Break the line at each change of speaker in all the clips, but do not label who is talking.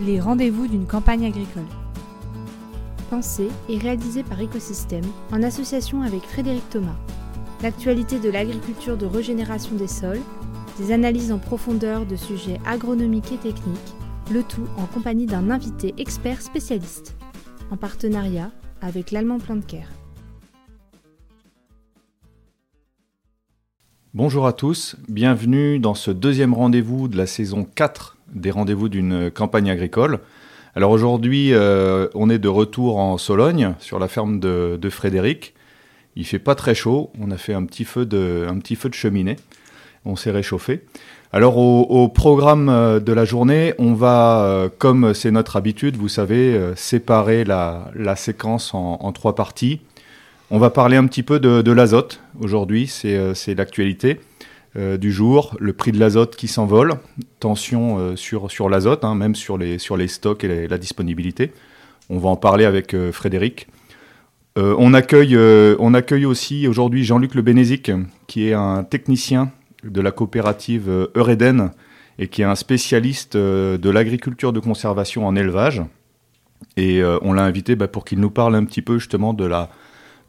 les rendez-vous d'une campagne agricole. Pensé et réalisé par Écosystème en association avec Frédéric Thomas. L'actualité de l'agriculture de régénération des sols, des analyses en profondeur de sujets agronomiques et techniques, le tout en compagnie d'un invité expert spécialiste, en partenariat avec l'Allemand Care.
Bonjour à tous, bienvenue dans ce deuxième rendez-vous de la saison 4 des rendez-vous d'une campagne agricole. Alors aujourd'hui, euh, on est de retour en Sologne, sur la ferme de, Frédéric. Il fait pas très chaud, on a fait un petit feu de, un petit feu de cheminée, on s'est réchauffé. Alors au, programme euh, de la journée, on va, euh, comme c'est notre habitude, vous savez, séparer la, séquence en, trois parties. On va parler un petit peu de, l'azote aujourd'hui, c'est l'actualité euh, du jour, le prix de l'azote qui s'envole, tension euh, sur, sur l'azote, hein, même sur les, sur les stocks et la disponibilité. On va en parler avec Frédéric. on, accueille, on accueille aussi aujourd'hui Jean-Luc Le Bénézic, qui est un technicien de la coopérative Eureden et qui est un spécialiste de l'agriculture de conservation en élevage. Et on l'a invité bah, pour qu'il nous parle un petit peu justement de la,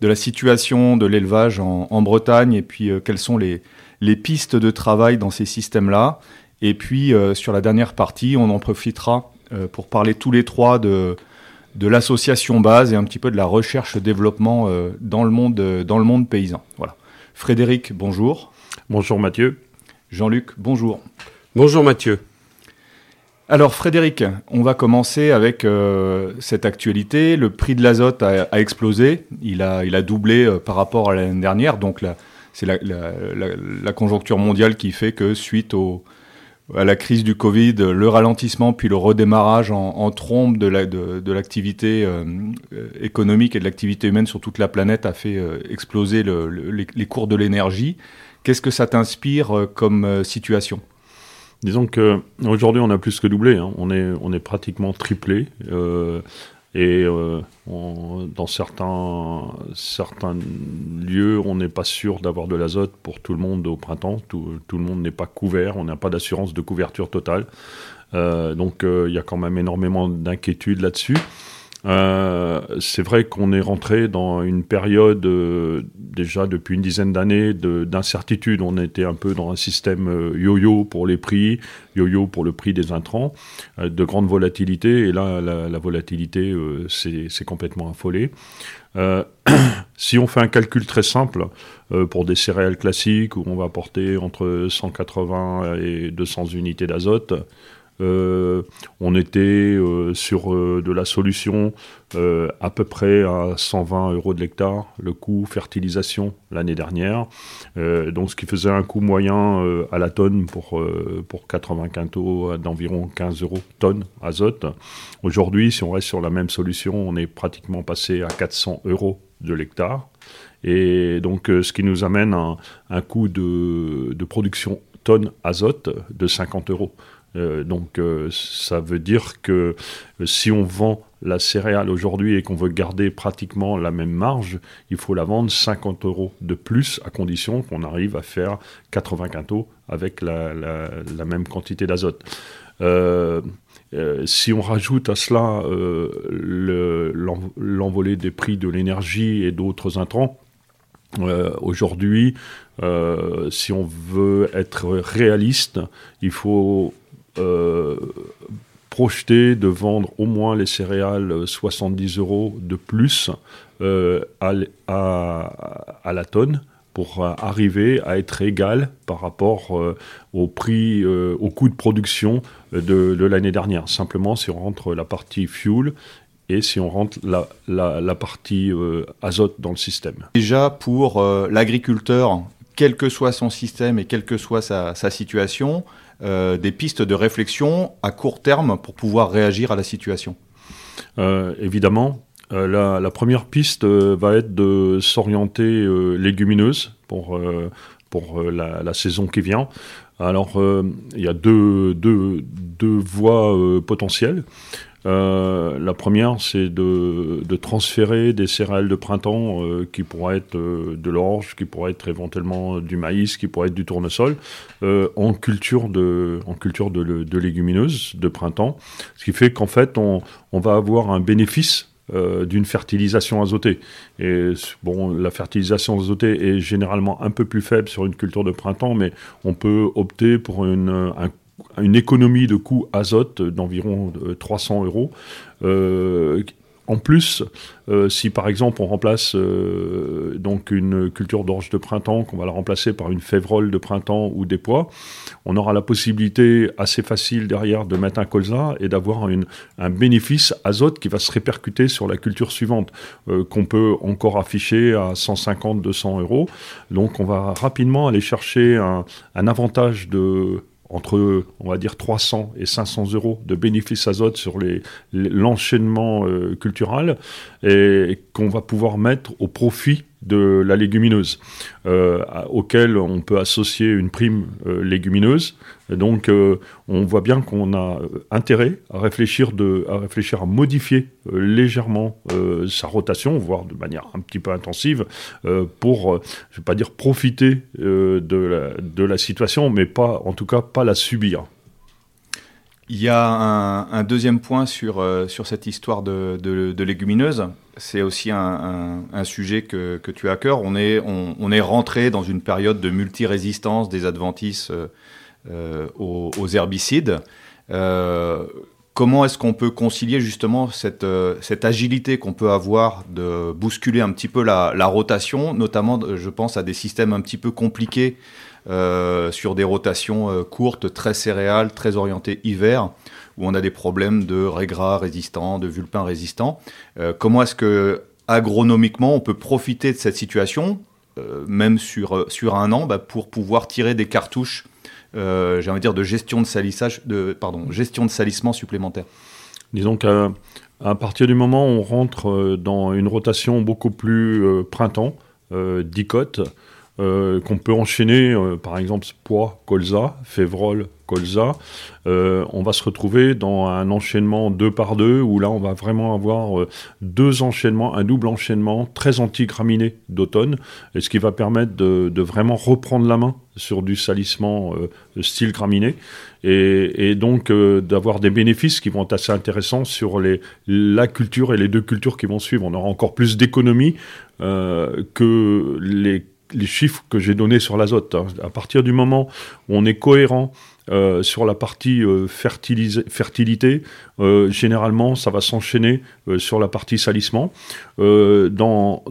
de la situation de l'élevage en, Bretagne et puis euh, quelles sont les, les pistes de travail dans ces systèmes-là. Et puis euh, sur la dernière partie, on en profitera euh, pour parler tous les trois de, de l'association base et un petit peu de la recherche-développement dans, le monde, dans le monde paysan. Voilà. Frédéric, bonjour.
Bonjour Mathieu.
Jean-Luc, bonjour.
Bonjour Mathieu.
Alors Frédéric, on va commencer avec euh, cette actualité. Le prix de l'azote a, explosé, il a, il a doublé euh, par rapport à l'année dernière. Donc c'est la, conjoncture mondiale qui fait que suite à la crise du Covid, le ralentissement puis le redémarrage en, trombe de l'activité euh, économique et de l'activité humaine sur toute la planète a fait exploser les, cours de l'énergie. Qu'est-ce que ça t'inspire comme situation?
Disons que aujourd'hui on a plus que doublé, hein. on est pratiquement triplé. Euh, et euh, dans certains, certains lieux, on n'est pas sûr d'avoir de l'azote pour tout le monde au printemps. Tout, tout le monde n'est pas couvert, on n'a pas d'assurance de couverture totale. Euh, donc il y a quand même énormément d'inquiétudes là-dessus. Euh, c'est vrai qu'on est rentré dans une période euh, déjà depuis une dizaine d'années d'incertitude. On était un peu dans un système euh, yo-yo pour les prix, yo-yo pour le prix des intrants, de grande volatilité. Et là, la, volatilité c'est complètement affolée. si on fait un calcul très simple pour des céréales classiques où on va porter entre 180 et 200 unités d'azote, on était euh, sur euh, de la solution à peu près à 120 euros de l'hectare, le coût fertilisation l'année dernière. donc ce qui faisait un coût moyen à la tonne pour, pour 80 quintaux d'environ 15 euros tonne azote. Aujourd'hui, si on reste sur la même solution, on est pratiquement passé à 400 euros de l'hectare. Et donc, ce qui nous amène à un, coût de, de, production tonne azote de 50 euros. Euh, donc euh, ça veut dire que euh, si on vend la céréale aujourd'hui et qu'on veut garder pratiquement la même marge, il faut la vendre 50 euros de plus à condition qu'on arrive à faire 80 quintaux avec la, même quantité d'azote. si on rajoute à cela l'envolée des prix de l'énergie et d'autres intrants, aujourd'hui, si on veut être réaliste, il faut euh, projeter de vendre au moins les céréales 70 euros de plus euh, à, à, la tonne pour arriver à être égal par rapport euh, au prix, au coût de production de, l'année dernière. Simplement, si on rentre la partie fuel et si on rentre la, la, partie azote dans le système.
Déjà, pour l'agriculteur, quel que soit son système et quelle que soit sa situation, euh, des pistes de réflexion à court terme pour pouvoir réagir à la situation
euh, Évidemment. Euh, la, première piste va être de s'orienter légumineuse pour, pour la, saison qui vient. Alors, il y a deux, deux, deux voies potentielles. Euh, la première, c'est de, transférer des céréales de printemps euh, qui pourraient être euh, de l'orge, qui pourraient être éventuellement du maïs, qui pourraient être du tournesol, en culture de, en culture de, légumineuses de printemps. Ce qui fait qu'en fait, on, on va avoir un bénéfice d'une fertilisation azotée. Et bon, la fertilisation azotée est généralement un peu plus faible sur une culture de printemps, mais on peut opter pour une, un une économie de coût azote d'environ 300 euh, euros. Euh, en plus, euh, si par exemple on remplace donc une culture d'orge de printemps, qu'on va la remplacer par une févrole de printemps ou des pois, on aura la possibilité assez facile derrière de mettre un colza et d'avoir un bénéfice azote qui va se répercuter sur la culture suivante, qu'on peut encore afficher à 150-200 euros. Donc on va rapidement aller chercher un avantage de entre, on va dire, 300 et 500 euros de bénéfices azote sur l'enchaînement euh, culturel et qu'on va pouvoir mettre au profit de la légumineuse, euh, auquel on peut associer une prime euh, légumineuse. donc, euh, on voit bien qu'on a intérêt à réfléchir, de, à réfléchir à modifier légèrement sa rotation, voire de manière un petit peu intensive, pour, je vais pas dire profiter de la, de, la, situation, mais pas, en tout cas, pas la subir.
Il y a un, deuxième point sur, sur cette histoire de, de légumineuse c'est aussi un, sujet que, tu as à cœur. On est, rentré dans une période de multirésistance des adventices euh, euh, aux, herbicides. Euh, comment est-ce qu'on peut concilier justement cette, agilité qu'on peut avoir de bousculer un petit peu la, la, rotation, notamment je pense à des systèmes un petit peu compliqués sur des rotations courtes, très céréales, très orientées hiver où on a des problèmes de régras résistants, de vulpins résistants. Euh, comment est-ce que agronomiquement on peut profiter de cette situation, euh, même sur, euh, sur un an, bah, pour pouvoir tirer des cartouches, j'ai envie de dire, de gestion de salissage, de, pardon, gestion de salissement supplémentaire?
Disons qu'à partir du moment où on rentre dans une rotation beaucoup plus printemps, dicote, qu'on peut enchaîner, par exemple, pois, colza, févrole, colza, euh, on va se retrouver dans un enchaînement deux par deux, où là on va vraiment avoir euh, deux enchaînements, un double enchaînement très anti-graminé d'automne, et ce qui va permettre de, vraiment reprendre la main sur du salissement euh, style graminé, et, donc d'avoir des bénéfices qui vont être assez intéressants sur la culture et les deux cultures qui vont suivre. On aura encore plus d'économie que les les chiffres que j'ai donnés sur l'azote. Hein. À partir du moment où on est cohérent euh, sur la partie euh, fertilité, euh, généralement, ça va s'enchaîner sur la partie salissement. Dans,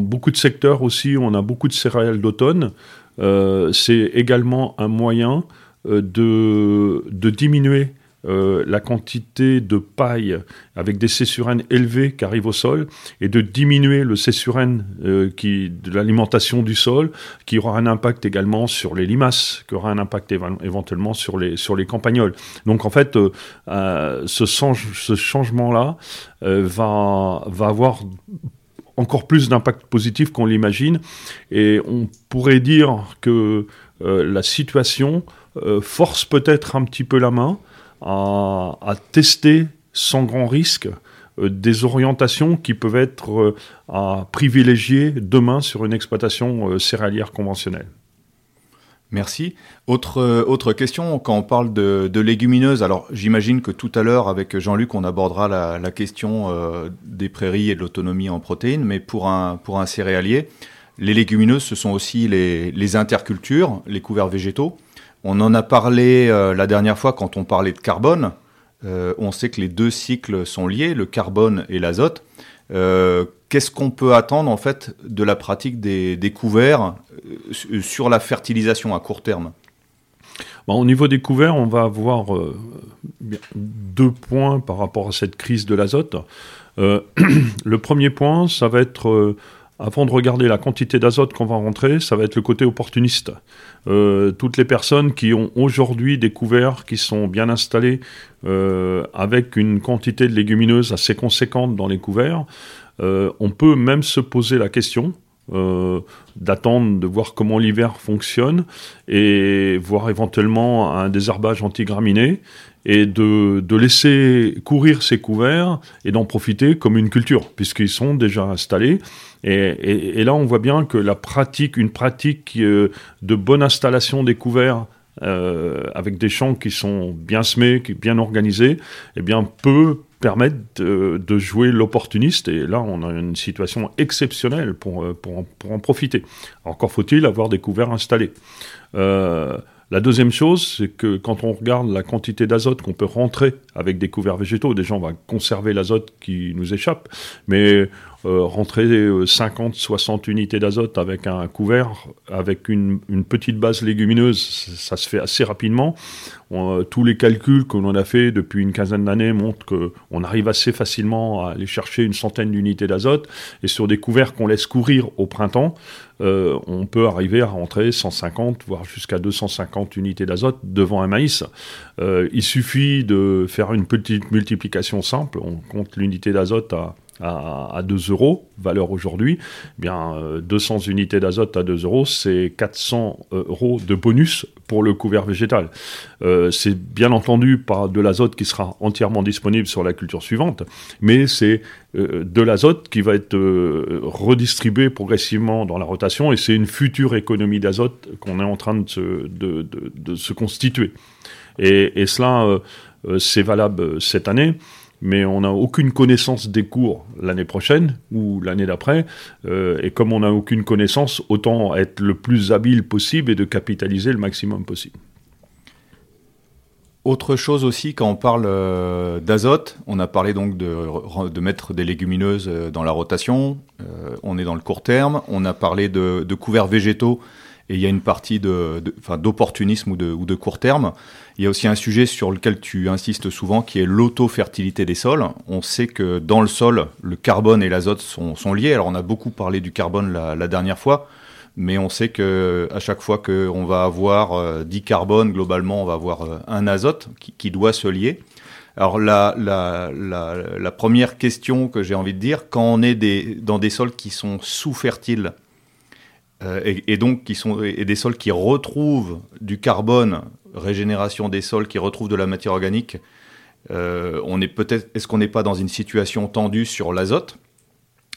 beaucoup de secteurs aussi, on a beaucoup de céréales d'automne. C'est également un moyen de diminuer euh, la quantité de paille avec des cessurènes élevées qui arrivent au sol et de diminuer le cessurène euh, qui, de l'alimentation du sol, qui aura un impact également sur les limaces, qui aura un impact éventuellement sur les, sur les campagnols. Donc en fait, euh, ce, ce changement-là va, va avoir encore plus d'impact positif qu'on l'imagine. Et on pourrait dire que la situation force peut-être un petit peu la main à, tester sans grand risque euh, des orientations qui peuvent être euh, à privilégier demain sur une exploitation euh, céréalière conventionnelle.
Merci. Autre, autre question, quand on parle de, légumineuses, alors j'imagine que tout à l'heure avec Jean-Luc on abordera la, question des prairies et de l'autonomie en protéines, mais pour un, pour un céréalier, les légumineuses ce sont aussi les, les intercultures, les couverts végétaux. On en a parlé euh, la dernière fois quand on parlait de carbone. Euh, on sait que les deux cycles sont liés, le carbone et l'azote. Euh, qu'est-ce qu'on peut attendre en fait de la pratique des, couverts sur la fertilisation à court terme?
Au niveau des couverts, on va avoir deux points par rapport à cette crise de l'azote. le premier point, ça va être avant de regarder la quantité d'azote qu'on va rentrer, ça va être le côté opportuniste. Euh, toutes les personnes qui ont aujourd'hui des couverts qui sont bien installés euh, avec une quantité de légumineuses assez conséquente dans les couverts, euh, on peut même se poser la question d'attendre de voir comment l'hiver fonctionne et voir éventuellement un désherbage antigraminé et de, de laisser courir ces couverts et d'en profiter comme une culture, puisqu'ils sont déjà installés. Et, et, là, on voit bien que la pratique, une pratique euh, de bonne installation des couverts euh, avec des champs qui sont bien semés, bien organisés, eh bien, peut permettre de, de jouer l'opportuniste. Et là, on a une situation exceptionnelle pour, euh, pour, en, pour en profiter. Encore faut-il avoir des couverts installés. La deuxième chose, c'est que quand on regarde la quantité d'azote qu'on peut rentrer avec des couverts végétaux, déjà on va conserver l'azote qui nous échappe, mais rentrer 50, euh, 60 unités d'azote avec un couvert, avec une, petite base légumineuse, ça se fait assez rapidement. Euh, tous les calculs que l'on a fait depuis une quinzaine d'années montrent qu'on arrive assez facilement à aller chercher une centaine d'unités d'azote, et sur des couverts qu'on laisse courir au printemps, euh, on peut arriver à rentrer 150, voire jusqu'à 250 unités d'azote devant un maïs. Euh, il suffit de faire une petite multiplication simple, on compte l'unité d'azote à à, 2 euros, valeur aujourd'hui, eh bien 200 euh, unités d'azote à 2 euros, c'est 400 euh, euros de bonus pour le couvert végétal. Euh, c'est bien entendu pas de l'azote qui sera entièrement disponible sur la culture suivante, mais c'est de l'azote qui va être redistribué progressivement dans la rotation et c'est une future économie d'azote qu'on est en train de se, de, de, de se constituer. Et, et cela, c'est valable cette année mais on n'a aucune connaissance des cours l'année prochaine ou l'année d'après. Euh, et comme on n'a aucune connaissance, autant être le plus habile possible et de capitaliser le maximum possible.
Autre chose aussi, quand on parle euh, d'azote, on a parlé donc de, mettre des légumineuses euh, dans la rotation, on est dans le court terme, on a parlé de, couverts végétaux, et il y a une partie d'opportunisme ou ou de court terme. Il y a aussi un sujet sur lequel tu insistes souvent, qui est l'auto-fertilité des sols. On sait que dans le sol, le carbone et l'azote sont, liés. Alors on a beaucoup parlé du carbone la, dernière fois, mais on sait que à chaque fois qu'on va avoir euh, 10 carbones, globalement, on va avoir euh, un azote qui, doit se lier. Alors la, première question que j'ai envie de dire, quand on est dans des sols qui sont sous-fertiles, euh, et, et, donc qui sont et des sols qui retrouvent du carbone régénération des sols qui retrouvent de la matière organique, euh, on est peut-être, est-ce qu'on n'est pas dans une situation tendue sur l'azote?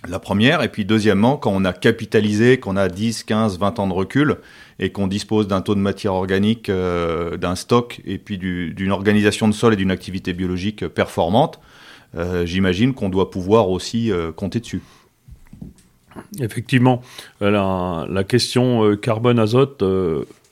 La première, et puis deuxièmement, quand on a capitalisé, qu'on a 10, 15, 20 ans de recul, et qu'on dispose d'un taux de matière organique, euh, d'un stock, et puis d'une organisation de sol et d'une activité biologique performante, euh, j'imagine qu'on doit pouvoir aussi compter dessus.
Effectivement, la, la question carbone-azote,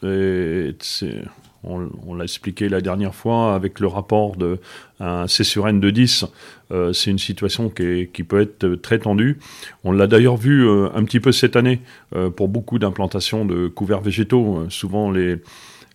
c'est on, l'a expliqué la dernière fois avec le rapport de un C sur N de 10. Euh, c'est une situation qui, peut être très tendue. On l'a d'ailleurs vu euh, un petit peu cette année euh, pour beaucoup d'implantations de couverts végétaux. souvent, les,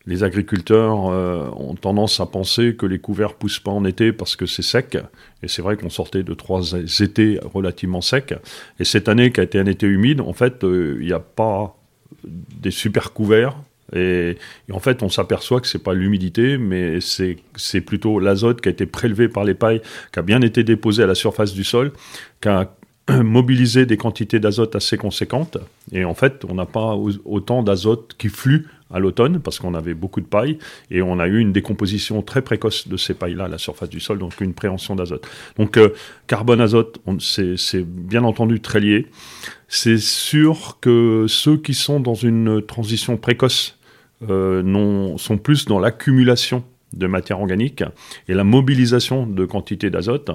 les agriculteurs ont tendance à penser que les couverts poussent pas en été parce que c'est sec. Et c'est vrai qu'on sortait de trois étés relativement secs. Et cette année, qui a été un été humide, en fait, il n'y a pas des super couverts et, en fait, on s'aperçoit que c'est pas l'humidité, mais c'est plutôt l'azote qui a été prélevé par les pailles, qui a bien été déposé à la surface du sol, qui a mobilisé des quantités d'azote assez conséquentes. Et en fait, on n'a pas autant d'azote qui flue à l'automne parce qu'on avait beaucoup de paille et on a eu une décomposition très précoce de ces pailles-là à la surface du sol, donc une préhension d'azote. Donc euh, carbone-azote, c'est bien entendu très lié. C'est sûr que ceux qui sont dans une transition précoce non, sont plus dans l'accumulation de matière organique et la mobilisation de quantités d'azote.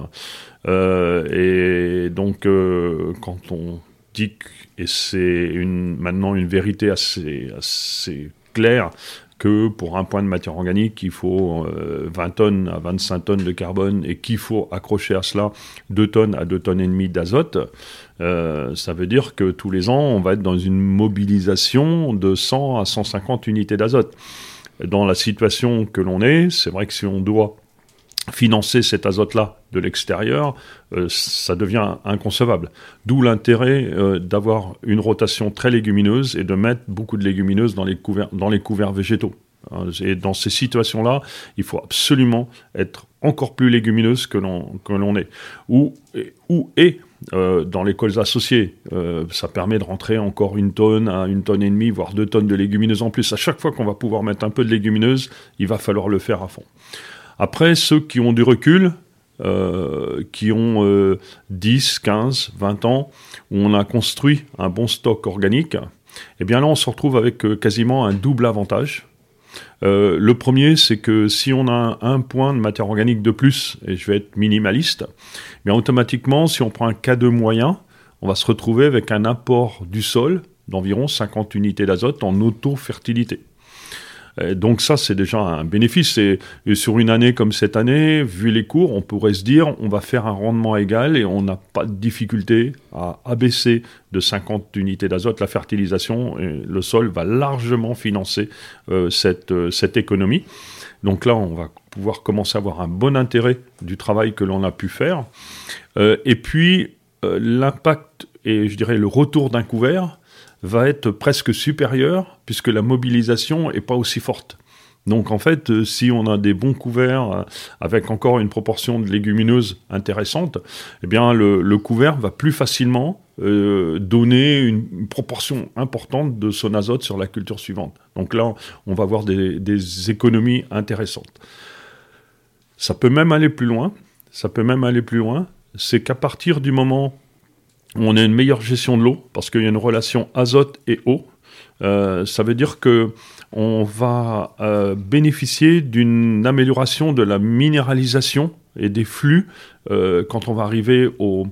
Euh, et donc, euh, quand on dit, et c'est maintenant une vérité assez, assez claire, que pour un point de matière organique, il faut 20 euh, tonnes à 25 tonnes de carbone et qu'il faut accrocher à cela 2 tonnes à 2 tonnes et demie d'azote, euh, ça veut dire que tous les ans, on va être dans une mobilisation de 100 à 150 unités d'azote. Dans la situation que l'on est, c'est vrai que si on doit financer cet azote-là de l'extérieur, euh, ça devient inconcevable. D'où l'intérêt euh, d'avoir une rotation très légumineuse et de mettre beaucoup de légumineuses dans les couverts, végétaux. Et dans ces situations-là, il faut absolument être encore plus légumineuse que l'on que l'on est. Ou, ou et euh, dans les cols associés, euh, ça permet de rentrer encore une tonne à une tonne et demie, voire deux tonnes de légumineuses en plus. À chaque fois qu'on va pouvoir mettre un peu de légumineuses, il va falloir le faire à fond. Après, ceux qui ont du recul, euh, qui ont 10, 15, 20 ans, où on a construit un bon stock organique, eh bien là, on se retrouve avec quasiment un double avantage. Le premier, c'est que si on a un, point de matière organique de plus, et je vais être minimaliste, mais automatiquement, si on prend un K2 moyen, on va se retrouver avec un apport du sol d'environ 50 unités d'azote en auto-fertilité. Euh, donc ça, c'est déjà un bénéfice. Et, sur une année comme cette année, vu les cours, on pourrait se dire, on va faire un rendement égal et on n'a pas de difficulté à abaisser de 50 unités d'azote la fertilisation. Le sol va largement financer euh, cette, euh, cette économie. Donc là, on va pouvoir commencer à avoir un bon intérêt du travail que l'on a pu faire. et puis, l'impact et je dirais le retour d'un couvert va être presque supérieure puisque la mobilisation est pas aussi forte. Donc en fait, euh, si on a des bons couverts euh, avec encore une proportion de légumineuses intéressante, eh bien le, couvert va plus facilement euh, donner une, proportion importante de son azote sur la culture suivante. Donc là, on va avoir des économies intéressantes. Ça peut même aller plus loin. Ça peut même aller plus loin. C'est qu'à partir du moment on a une meilleure gestion de l'eau parce qu'il y a une relation azote et eau. Euh, ça veut dire que on va euh, bénéficier d'une amélioration de la minéralisation et des flux euh, quand on va arriver au,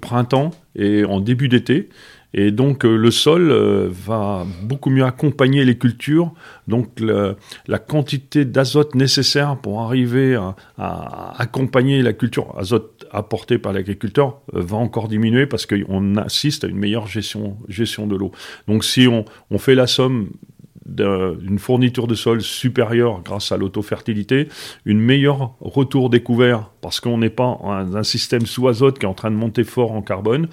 printemps et en début d'été. Et donc euh, le sol euh, va beaucoup mieux accompagner les cultures. Donc la quantité d'azote nécessaire pour arriver à, accompagner la culture, azote apporté par l'agriculteur, euh, va encore diminuer parce qu'on assiste à une meilleure gestion, de l'eau. Donc si on fait la somme d'une fourniture de sol supérieure grâce à l'autofertilité, une meilleure retour découvert parce qu'on n'est pas dans un système sous azote qui est en train de monter fort en carbone,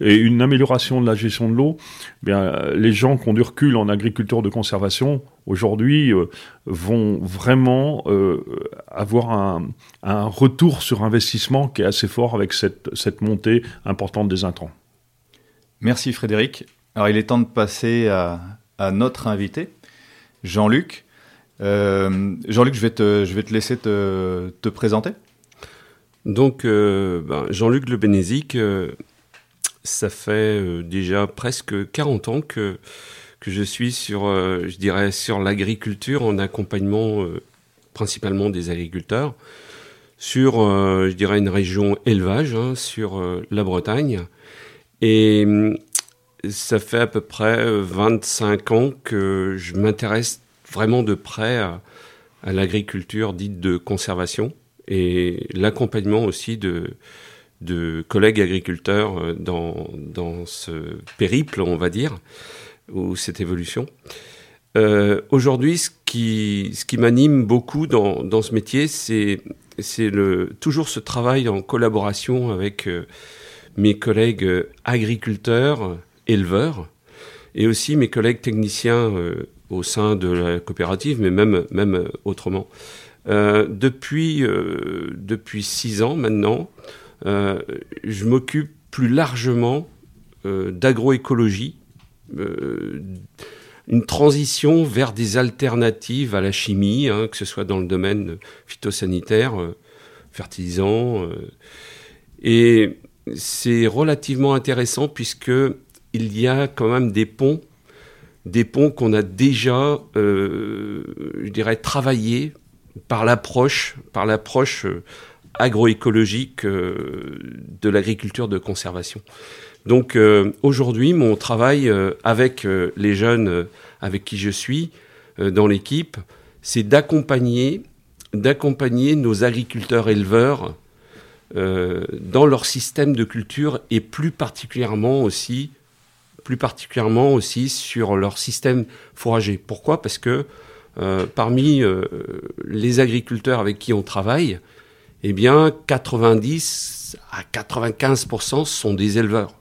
et une amélioration de la gestion de l'eau. Bien, les gens qui ont du recul en agriculture de conservation aujourd'hui euh, vont vraiment euh, avoir un, retour sur investissement qui est assez fort avec cette, cette montée importante des intrants.
Merci Frédéric. Alors il est temps de passer à, à notre invité. Jean-Luc. Euh, Jean-Luc, je, vais te, laisser te, te présenter.
Donc, euh, ben, Jean-Luc Le Bénézic, euh, ça fait déjà presque 40 ans que, je suis sur, l'agriculture en accompagnement principalement des agriculteurs sur, une région élevage, hein, sur la Bretagne. Et ça fait à peu près 25 ans que je m'intéresse vraiment de près à, l'agriculture dite de conservation et l'accompagnement aussi de, de collègues agriculteurs euh, dans, dans ce périple, on va dire, ou cette évolution. Euh, Aujourd'hui, ce qui, ce qui m'anime beaucoup dans, dans, ce métier, c'est toujours ce travail en collaboration avec euh, mes collègues agriculteurs, éleveurs, et aussi mes collègues techniciens euh, au sein de la coopérative, mais même, même autrement. Euh, depuis, euh, depuis six ans maintenant, je m'occupe plus largement d'agroécologie, une transition vers des alternatives à la chimie, hein, que ce soit dans le domaine phytosanitaire, fertilisant. et c'est relativement intéressant puisque il y a quand même des ponts, des ponts qu'on a déjà, euh, je dirais, travaillés par l'approche, par l'approche euh, agroécologique euh, de l'agriculture de conservation. Donc aujourd'hui, mon travail avec les jeunes avec qui je suis dans l'équipe, c'est d'accompagner, d'accompagner nos agriculteurs éleveurs dans leur système de culture et plus particulièrement aussi plus particulièrement aussi sur leur système fourrager. Pourquoi? Parce que euh, parmi euh, les agriculteurs avec qui on travaille, eh bien 90 à 95% sont des éleveurs.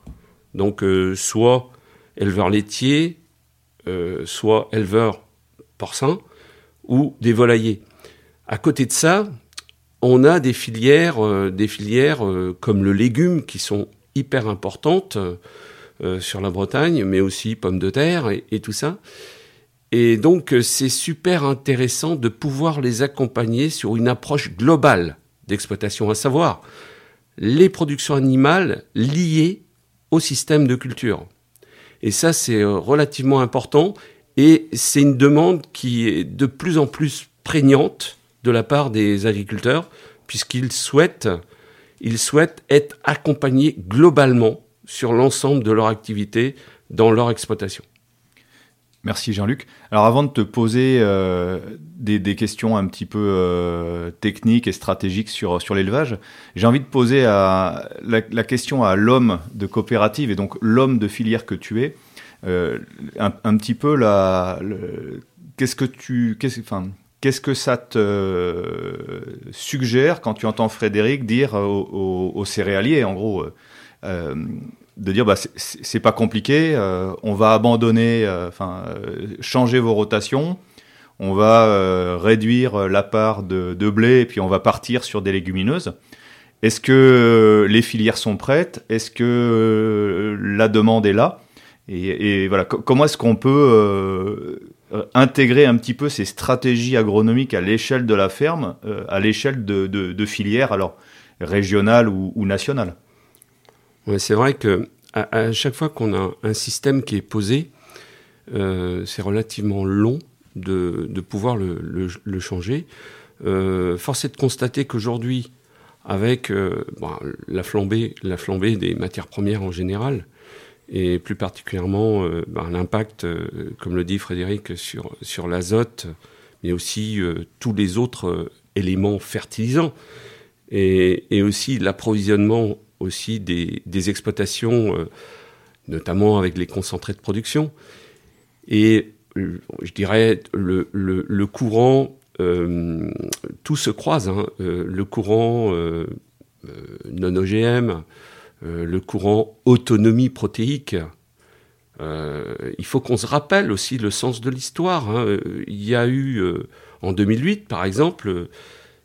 Donc euh, soit éleveurs laitiers, soit éleveurs porcins ou des volaillers. À côté de ça, on a des filières, des filières comme le légume qui sont hyper importantes. Euh, sur la Bretagne, mais aussi pommes de terre et, tout ça. Et donc, euh, c'est super intéressant de pouvoir les accompagner sur une approche globale d'exploitation, à savoir les productions animales liées au système de culture. Et ça, c'est euh, relativement important et c'est une demande qui est de plus en plus prégnante de la part des agriculteurs puisqu'ils souhaitent, ils souhaitent être accompagnés globalement sur l'ensemble de leur activité dans leur exploitation.
Merci Jean-Luc. Alors avant de te poser euh, des, questions un petit peu euh, techniques et stratégiques sur, sur l'élevage, j'ai envie de poser la, question à l'homme de coopérative et donc l'homme de filière que tu es. Euh, un, petit peu la, qu'est-ce que tu, qu'est-ce, enfin, qu'est-ce que ça te suggère quand tu entends Frédéric dire aux, céréaliers, en gros, de dire bah, c'est pas compliqué, euh, on va abandonner, euh, euh, changer vos rotations, on va réduire la part de, blé et puis on va partir sur des légumineuses. Est-ce que les filières sont prêtes? Est-ce que la demande est là? Et, voilà, comment est-ce qu'on peut intégrer un petit peu ces stratégies agronomiques à l'échelle de la ferme, à l'échelle de, filières, alors régionales ou, ou nationales?
C'est vrai que à, chaque fois qu'on a un système qui est posé, euh, c'est relativement long de, pouvoir le, changer. Euh, force est de constater qu'aujourd'hui, avec euh, la, flambée, la flambée des matières premières en général, et plus particulièrement ben, l'impact, comme le dit Frédéric, sur, l'azote, mais aussi tous les autres éléments fertilisants, et aussi l'approvisionnement aussi des, exploitations, euh, notamment avec les concentrés de production. Et euh, je dirais le, courant, euh, tout se croise, hein. le courant non OGM, le courant autonomie protéique. il faut qu'on se rappelle aussi le sens de l'histoire. Hein. Il y a eu en 2008, par exemple,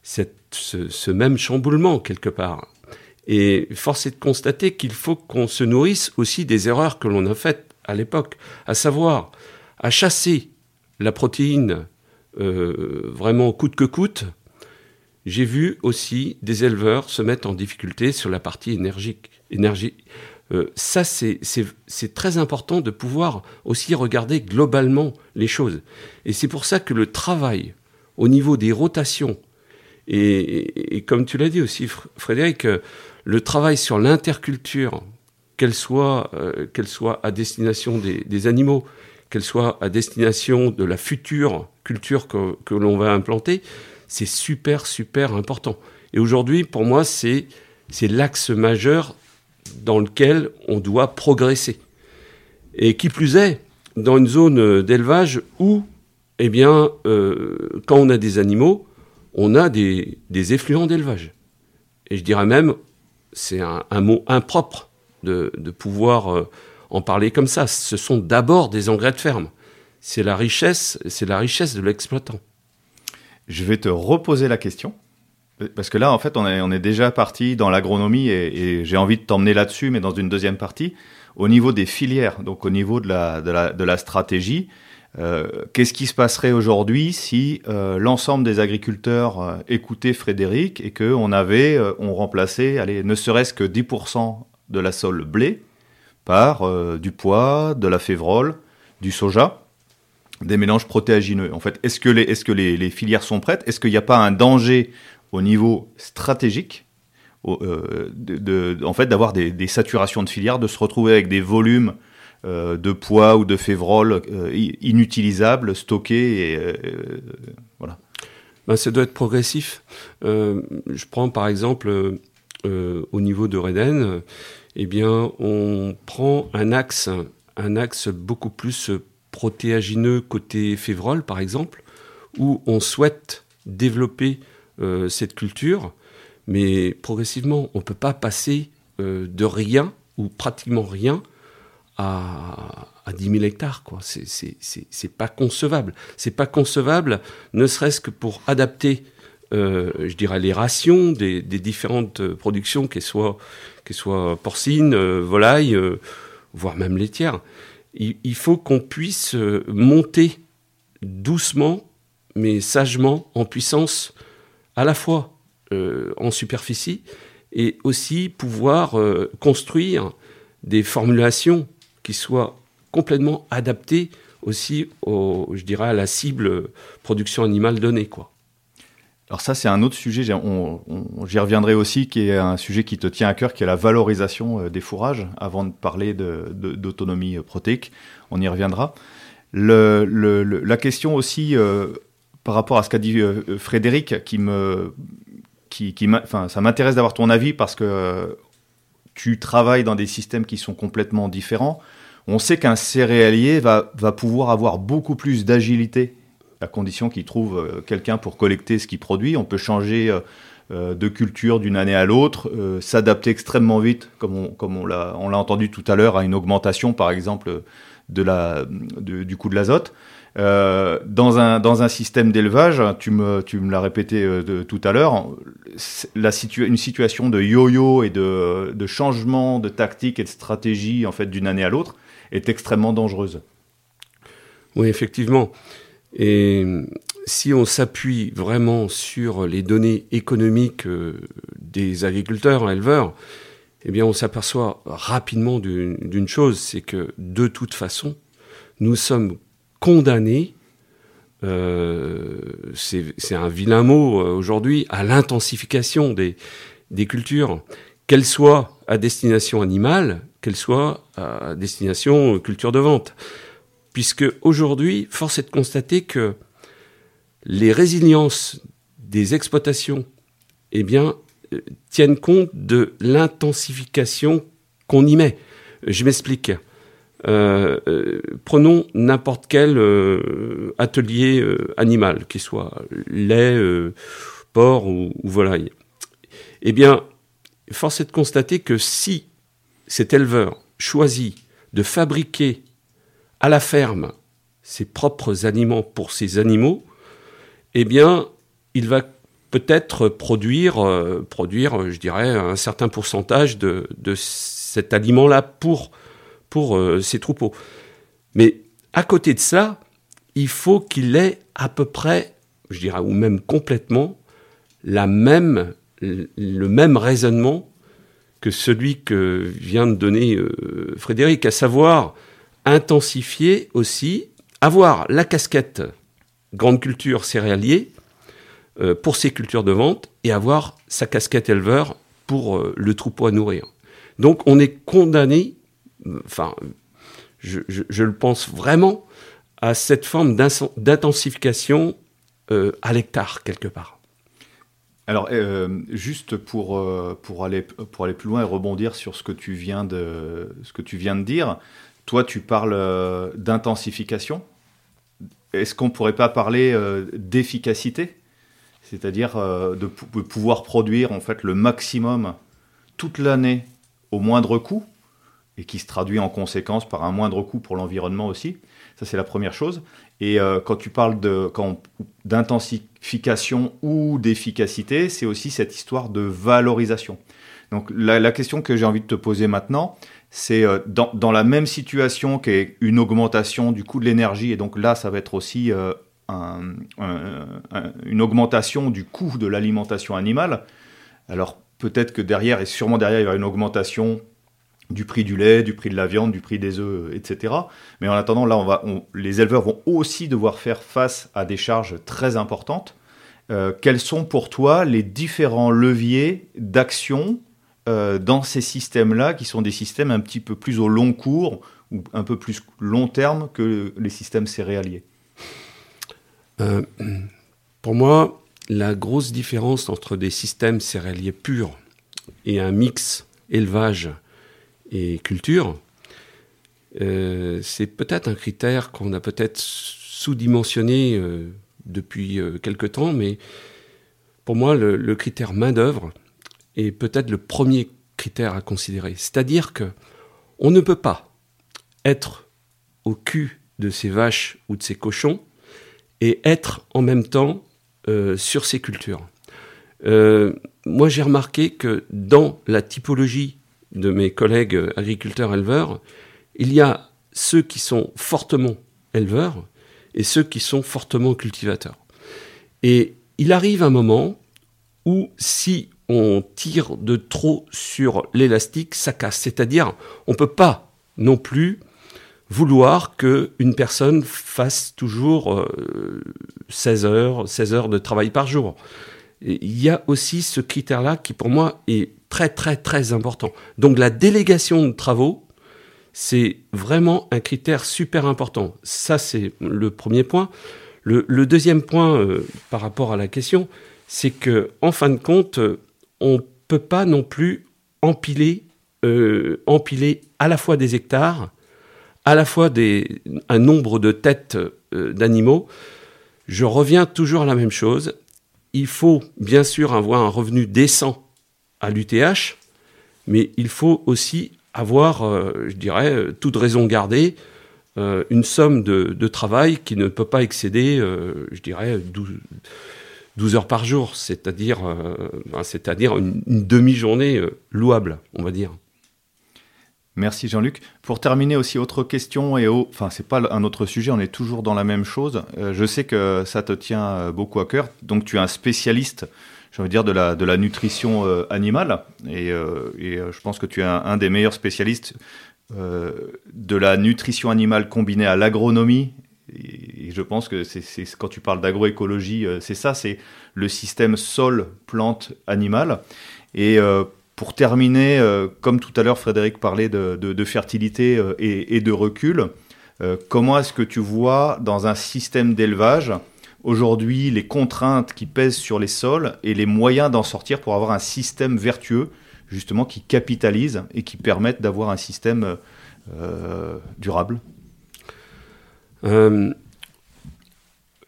ce, même chamboulement quelque part. Et force est de constater qu'il faut qu'on se nourrisse aussi des erreurs que l'on a faites à l'époque, à savoir à chasser la protéine euh, vraiment coûte que coûte. J'ai vu aussi des éleveurs se mettre en difficulté sur la partie énergique. Énergie. Euh, ça, c'est très important de pouvoir aussi regarder globalement les choses. Et c'est pour ça que le travail au niveau des rotations, et, et comme tu l'as dit aussi, Frédéric, le travail sur l'interculture, qu'elle soit, euh, soit à destination des, animaux, qu'elle soit à destination de la future culture que, l'on va implanter, c'est super, super important. Et aujourd'hui, pour moi, c'est, c'est l'axe majeur dans lequel on doit progresser. Et qui plus est, dans une zone d'élevage où, eh bien, euh, quand on a des animaux, on a des, des effluents d'élevage. Et je dirais même, c'est un, mot impropre de, pouvoir euh, en parler comme ça. Ce sont d'abord des engrais de ferme. C'est la richesse, c'est la richesse de l'exploitant.
Je vais te reposer la question. Parce que là, en fait, on est, on est déjà parti dans l'agronomie et, j'ai envie de t'emmener là-dessus, mais dans une deuxième partie. Au niveau des filières, donc au niveau de la, de la, de stratégie, qu'est-ce qui se passerait aujourd'hui si euh, l'ensemble des agriculteurs euh, écoutaient Frédéric et qu'on avait, on remplaçait, ne serait-ce que 10% de la sole blé par du pois, de la févrole, du soja, des mélanges protéagineux. En fait, est-ce que les, filières sont prêtes? Est-ce qu'il n'y a pas un danger au niveau stratégique en fait, d'avoir des, saturations de filières, de se retrouver avec des volumes euh, de poids ou de févrole euh, inutilisables, stockés. Et, euh, voilà.
Ben, ça doit être progressif. je prends par exemple au niveau de Reden, eh bien, on prend un axe, un axe beaucoup plus protéagineux côté févrole, par exemple, où on souhaite développer cette culture, mais progressivement, on ne peut pas passer de rien ou pratiquement rien à, à 10 000 hectares. Quoi. C'est, pas concevable. C'est pas concevable, ne serait-ce que pour adapter, euh, je dirais, les rations des, différentes productions, qu'elles soient, qu'elles soient porcines, euh, volailles, euh, voire même laitières. Il, faut qu'on puisse monter doucement, mais sagement, en puissance, à la fois euh, en superficie, et aussi pouvoir euh, construire des formulations qui soient complètement adaptées aussi, au, je dirais, à la cible production animale donnée.
Alors ça, c'est un autre sujet, j'y reviendrai aussi, qui est un sujet qui te tient à cœur, qui est la valorisation euh, des fourrages, avant de parler d'autonomie de, protéique. On y reviendra. La question aussi, euh, par rapport à ce qu'a dit euh, Frédéric, qui me, qui, ça m'intéresse d'avoir ton avis parce que tu travailles dans des systèmes qui sont complètement différents. On sait qu'un céréalier va, va pouvoir avoir beaucoup plus d'agilité à condition qu'il trouve euh, quelqu'un pour collecter ce qu'il produit. On peut changer euh, euh, de culture d'une année à l'autre, s'adapter extrêmement vite, comme on, comme on l'a entendu tout à l'heure, à une augmentation, par exemple, de la, du coût de l'azote. Dans, un, dans un système d'élevage, tu me, tu me l'as répété tout à l'heure, une situation de yo-yo et de, de, changement de tactique et de stratégie en fait d'une année à l'autre est extrêmement dangereuse.
Oui, effectivement. Et si on s'appuie vraiment sur les données économiques euh, des agriculteurs, éleveurs, eh bien on s'aperçoit rapidement d'une chose, c'est que de toute façon, nous sommes condamnés, euh, c'est un vilain mot euh, aujourd'hui, à l'intensification des, des cultures, qu'elles soient à destination animale, qu'elles soient à destination culture de vente puisque aujourd'hui, force est de constater que les résiliences des exploitations eh bien, euh, tiennent compte de l'intensification qu'on y met. Je m'explique. Euh, euh, prenons n'importe quel atelier animal, qu'il soit lait, porc ou, ou, volaille. Eh bien, force est de constater que si cet éleveur choisit de fabriquer à la ferme ses propres aliments pour ses animaux, eh bien, il va peut-être produire, euh, produire, je dirais, un certain pourcentage de, cet aliment-là pour, pour euh, ses troupeaux. Mais à côté de ça, il faut qu'il ait à peu près, je dirais, ou même complètement, le même raisonnement que celui que vient de donner euh, Frédéric, à savoir intensifier aussi, avoir la casquette grande culture céréalier euh, pour ses cultures de vente et avoir sa casquette éleveur pour le troupeau à nourrir. Donc on est condamné, enfin, je, le pense vraiment, à cette forme d'intensification euh, à l'hectare quelque part.
Alors, juste pour, pour, aller, pour aller plus loin et rebondir sur ce que tu viens de, ce que tu viens de dire, toi, tu parles euh, d'intensification. Est-ce qu'on ne pourrait pas parler euh, d'efficacité? C'est-à-dire euh, de, pouvoir produire en fait le maximum toute l'année au moindre coût? Et qui se traduit en conséquence par un moindre coût pour l'environnement aussi. Ça, c'est la première chose. Et quand tu parles d'intensification ou d'efficacité, c'est aussi cette histoire de valorisation. Donc la question que j'ai envie de te poser maintenant, c'est euh, dans, la même situation qu'est une augmentation du coût de l'énergie, et donc là, ça va être aussi euh, une augmentation du coût de l'alimentation animale. Alors peut-être que derrière, et sûrement derrière, il y aura une augmentation du prix du lait, du prix de la viande, du prix des œufs, etc. Mais en attendant, là, on va, les éleveurs vont aussi devoir faire face à des charges très importantes. Euh, quels sont pour toi les différents leviers d'action euh, dans ces systèmes-là, qui sont des systèmes un petit peu plus au long cours ou un peu plus long terme que les systèmes céréaliers?
Euh, Pour moi, la grosse différence entre des systèmes céréaliers purs et un mix élevage et culture, euh, c'est peut-être un critère qu'on a peut-être sous-dimensionné depuis quelque temps, mais pour moi, le, critère main-d'œuvre, est peut-être le premier critère à considérer. C'est-à-dire que on ne peut pas être au cul de ces vaches ou de ces cochons et être en même temps euh, sur ces cultures. Euh, moi, j'ai remarqué que dans la typologie de mes collègues agriculteurs-éleveurs, il y a ceux qui sont fortement éleveurs et ceux qui sont fortement cultivateurs. Et il arrive un moment où si on tire de trop sur l'élastique, ça casse. C'est-à-dire, on ne peut pas non plus vouloir qu'une personne fasse toujours 16 euh, heures, 16 heures de travail par jour. il y a aussi ce critère-là qui, pour moi, est très, très, très important. Donc, la délégation de travaux, c'est vraiment un critère super important. Ça, c'est le premier point. Le, deuxième point euh, par rapport à la question, c'est que, en fin de compte, on ne peut pas non plus empiler, euh, empiler à la fois des hectares, à la fois des, un nombre de têtes euh, d'animaux. Je reviens toujours à la même chose. Il faut bien sûr avoir un revenu décent à l'UTH, mais il faut aussi avoir, euh, je dirais, toute raison gardée, une somme de, travail qui ne peut pas excéder, je dirais, 12, 12 heures par jour, c'est-à-dire euh, ben, une, demi-journée euh, louable, on va dire.
Merci Jean-Luc. Pour terminer aussi, autre question, et au, enfin c'est pas un autre sujet, on est toujours dans la même chose. Euh, je sais que ça te tient beaucoup à cœur, donc tu es un spécialiste, je veux dire, de la, de la nutrition animale, et, je pense que tu es un, des meilleurs spécialistes de la nutrition animale combinée à l'agronomie et je pense que c'est quand tu parles d'agroécologie, euh, c'est ça, c'est le système sol, plante, animal. Et euh, pour terminer, euh, comme tout à l'heure Frédéric parlait de, fertilité et, de recul, comment est-ce que tu vois dans un système d'élevage aujourd'hui les contraintes qui pèsent sur les sols et les moyens d'en sortir pour avoir un système vertueux, justement, qui capitalise et qui permette d'avoir un système durable.
Euh,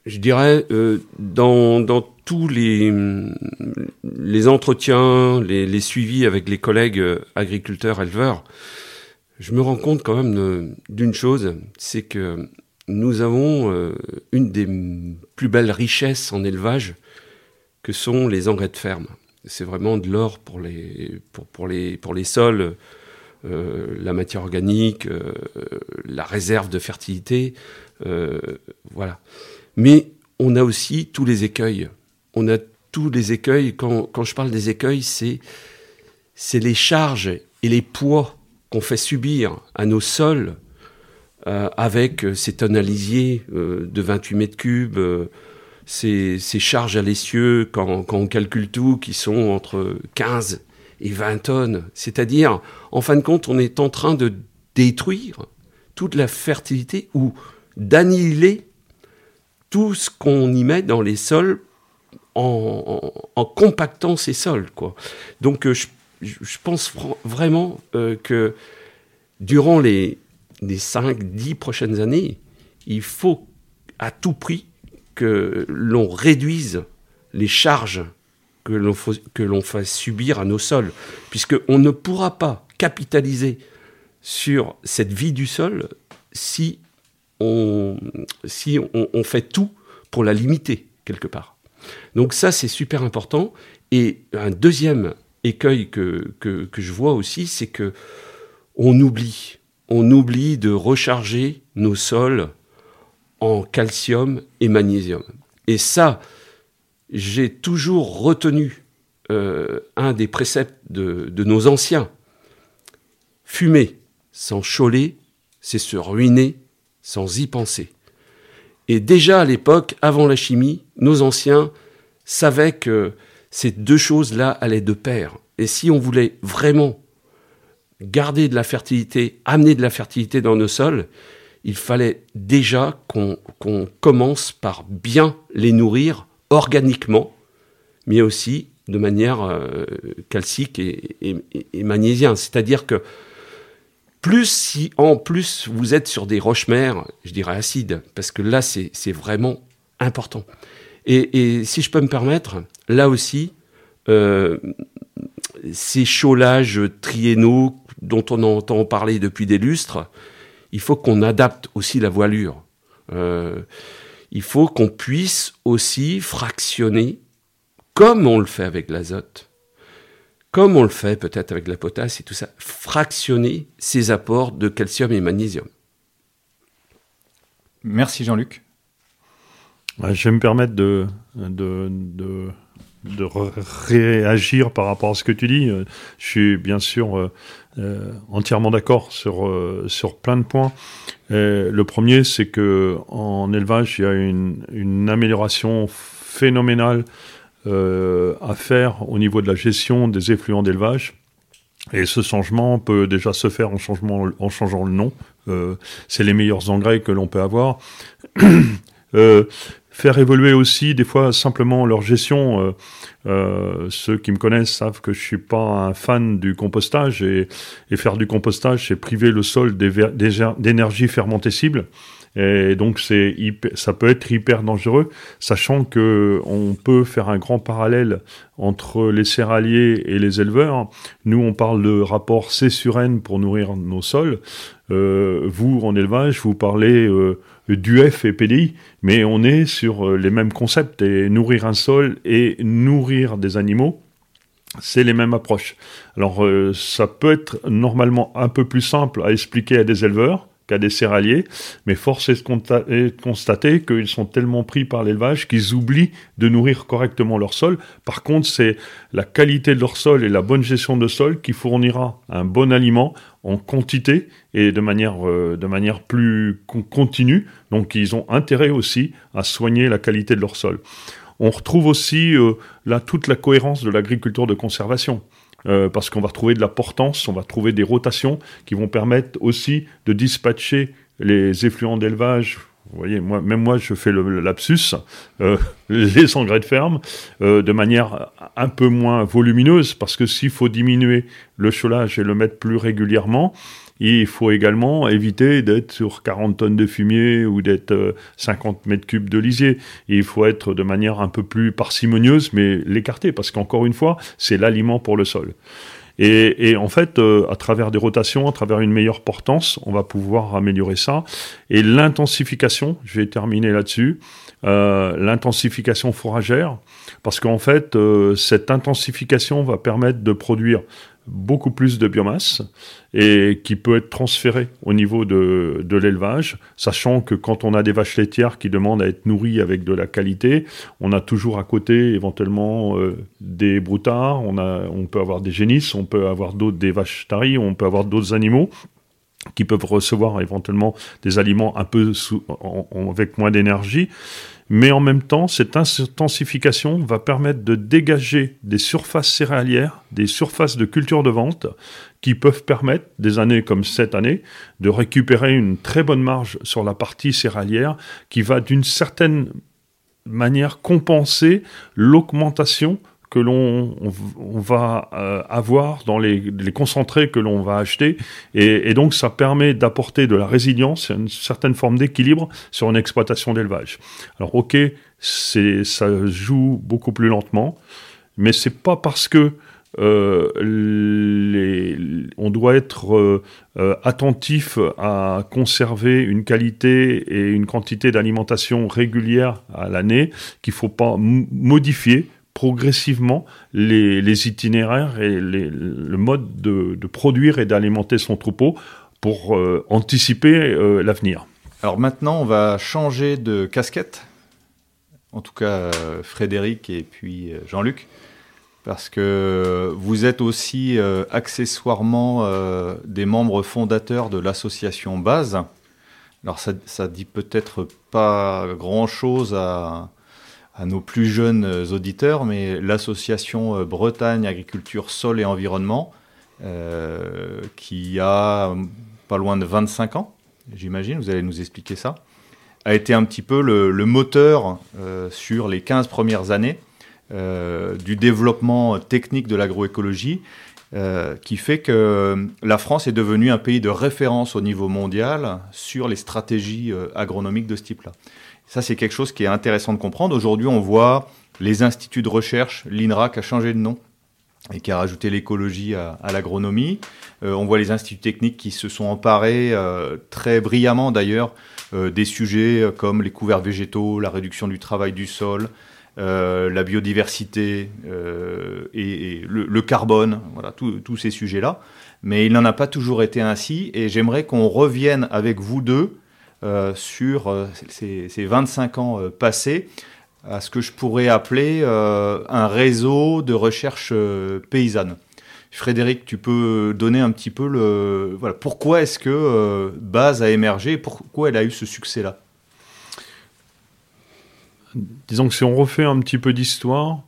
je dirais, euh, dans, dans, tous les, les entretiens, les, suivis avec les collègues euh, agriculteurs, éleveurs, je me rends compte quand même d'une chose, c'est que nous avons une des plus belles richesses en élevage que sont les engrais de ferme. C'est vraiment de l'or pour les, pour, pour, les, pour les sols, euh, la matière organique, euh, la réserve de fertilité, euh, voilà. Mais on a aussi tous les écueils. On a tous les écueils. Quand, quand je parle des écueils, c'est les charges et les poids qu'on fait subir à nos sols avec ces tonalisiers de 28 mètres cubes, ces, charges à l'essieu, quand, on calcule tout, qui sont entre 15 et 20 tonnes. C'est-à-dire, en fin de compte, on est en train de détruire toute la fertilité ou d'annihiler tout ce qu'on y met dans les sols en, compactant ces sols. Quoi. Donc euh, je, pense vraiment euh, que durant les, les 5-10 prochaines années, il faut à tout prix que l'on réduise les charges que l'on, que l'on fasse subir à nos sols, puisqu'on ne pourra pas capitaliser sur cette vie du sol si on, fait tout pour la limiter quelque part. Donc ça, c'est super important. Et un deuxième écueil que, que, que je vois aussi, c'est que on oublie, on oublie de recharger nos sols en calcium et magnésium. Et ça, j'ai toujours retenu euh, un des préceptes de, nos anciens. Fumer sans choler, c'est se ruiner sans y penser. Et déjà à l'époque, avant la chimie, nos anciens savaient que ces deux choses-là allaient de pair. Et si on voulait vraiment garder de la fertilité, amener de la fertilité dans nos sols, il fallait déjà qu'on commence par bien les nourrir organiquement, mais aussi de manière euh, calcique et, et, magnésienne. C'est-à-dire que plus si en plus vous êtes sur des roches-mères, je dirais acides, parce que là c'est vraiment important. Et, si je peux me permettre, là aussi, euh, ces cholages triennaux dont on entend parler depuis des lustres, il faut qu'on adapte aussi la voilure. Euh, il faut qu'on puisse aussi fractionner, comme on le fait avec l'azote, comme on le fait peut-être avec la potasse et tout ça, fractionner ces apports de calcium et magnésium.
Merci Jean-Luc.
Je vais me permettre de, de, de, réagir par rapport à ce que tu dis. Je suis bien sûr entièrement d'accord sur, sur plein de points. le premier, c'est que en élevage, il y a une, une amélioration phénoménale à faire au niveau de la gestion des effluents d'élevage. Et ce changement peut déjà se faire en, changement, en changeant le nom. Euh, c'est les meilleurs engrais que l'on peut avoir. euh, faire évoluer aussi des fois simplement leur gestion. Euh, euh, ceux qui me connaissent savent que je suis pas un fan du compostage et, faire du compostage, c'est priver le sol d'énergie fermentescible. Et donc c'est ça peut être hyper dangereux, sachant que on peut faire un grand parallèle entre les céréaliers et les éleveurs. Nous, on parle de rapport C sur N pour nourrir nos sols. Euh, vous, en élevage, vous parlez euh, d'UF et PDI, mais on est sur euh, les mêmes concepts. Et nourrir un sol et nourrir des animaux, c'est les mêmes approches. Alors, euh, ça peut être normalement un peu plus simple à expliquer à des éleveurs qu'à des céréaliers, mais force est de constater qu'ils sont tellement pris par l'élevage qu'ils oublient de nourrir correctement leur sol. Par contre, c'est la qualité de leur sol et la bonne gestion de sol qui fournira un bon aliment en quantité et de manière, euh, plus continue. Donc, ils ont intérêt aussi à soigner la qualité de leur sol. On retrouve aussi euh, là toute la cohérence de l'agriculture de conservation. Euh, parce qu'on va retrouver de la portance, on va trouver des rotations qui vont permettre aussi de dispatcher les effluents d'élevage. Vous voyez, moi, même moi, je fais le, lapsus, euh, les engrais de ferme, euh, de manière un peu moins volumineuse, parce que s'il faut diminuer le cholage et le mettre plus régulièrement, il faut également éviter d'être sur 40 tonnes de fumier ou d'être 50 euh, mètres cubes de lisier. il faut être de manière un peu plus parcimonieuse, mais l'écarter, parce qu'encore une fois, c'est l'aliment pour le sol. Et, en fait, euh, à travers des rotations, à travers une meilleure portance, on va pouvoir améliorer ça. Et l'intensification, je vais terminer là-dessus, euh, l'intensification fourragère, parce qu'en fait, cette intensification va permettre de produire beaucoup plus de biomasse et qui peut être transférée au niveau de, de l'élevage, sachant que quand on a des vaches laitières qui demandent à être nourries avec de la qualité, on a toujours à côté éventuellement euh, des broutards, on, a, on peut avoir des génisses, on peut avoir d'autres des vaches taries, on peut avoir d'autres animaux qui peuvent recevoir éventuellement des aliments un peu avec moins d'énergie. Mais en même temps, cette intensification va permettre de dégager des surfaces céréalières, des surfaces de culture de vente, qui peuvent permettre, des années comme cette année, de récupérer une très bonne marge sur la partie céréalière, qui va d'une certaine manière compenser l'augmentation que l'on va euh, avoir dans les, concentrés que l'on va acheter. Et, donc, ça permet d'apporter de la résilience, une certaine forme d'équilibre sur une exploitation d'élevage. Alors, ok, ça joue beaucoup plus lentement, mais c'est pas parce que euh, on doit être euh, attentif à conserver une qualité et une quantité d'alimentation régulière à l'année qu'il faut pas modifier progressivement les, itinéraires et le mode de, produire et d'alimenter son troupeau pour euh, anticiper euh, l'avenir.
Alors maintenant, on va changer de casquette, en tout cas euh, Frédéric et puis Jean-Luc, parce que vous êtes aussi accessoirement des membres fondateurs de l'association Base. Alors ça, ça dit peut-être pas grand-chose à, à nos plus jeunes euh, auditeurs, mais l'association euh, Bretagne Agriculture Sol et Environnement, euh, qui a pas loin de 25 ans, j'imagine, vous allez nous expliquer ça, a été un petit peu le, moteur sur les 15 premières années du développement technique de l'agroécologie, qui fait que la France est devenue un pays de référence au niveau mondial sur les stratégies agronomiques de ce type-là. Ça, c'est quelque chose qui est intéressant de comprendre. Aujourd'hui, on voit les instituts de recherche, l'INRA qui a changé de nom et qui a rajouté l'écologie à, l'agronomie. Euh, on voit les instituts techniques qui se sont emparés euh, très brillamment d'ailleurs euh, des sujets comme les couverts végétaux, la réduction du travail du sol, la biodiversité et, le, carbone, voilà, tous ces sujets-là. Mais il n'en a pas toujours été ainsi et j'aimerais qu'on revienne avec vous deux sur ces, ces, 25 ans passés à ce que je pourrais appeler un réseau de recherche paysanne. Frédéric, tu peux donner un petit peu le voilà pourquoi est-ce que Base a émergé, pourquoi elle a eu ce succès-là?
Disons que si on refait un petit peu d'histoire,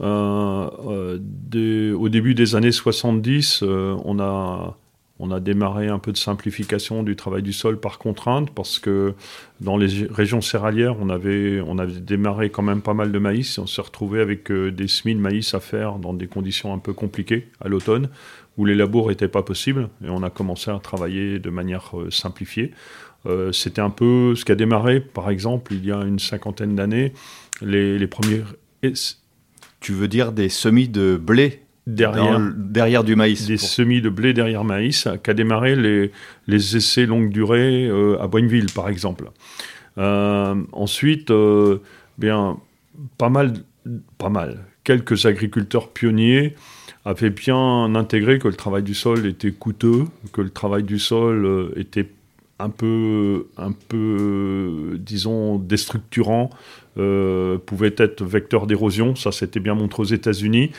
euh, euh, au début des années 70, euh, on, a, on a démarré un peu de simplification du travail du sol par contrainte parce que dans les régions céréalières, on avait, démarré quand même pas mal de maïs on s'est retrouvé avec des semis de maïs à faire dans des conditions un peu compliquées à l'automne où les labours n'étaient pas possibles et on a commencé à travailler de manière simplifiée. C'était un peu ce qui a démarré, par exemple, il y a une cinquantaine d'années, les, les premiers
tu veux dire des semis de blé derrière, derrière du maïs
Des semis de blé derrière maïs, qu'a démarré les, les, essais longue durée euh, à Boigneville, par exemple. Euh, ensuite, euh, bien, pas mal, pas mal, quelques agriculteurs pionniers avaient bien intégré que le travail du sol était coûteux, que le travail du sol était un peu, un peu disons, déstructurant, pouvait être vecteur d'érosion. Ça, c'était bien montré aux États-Unis.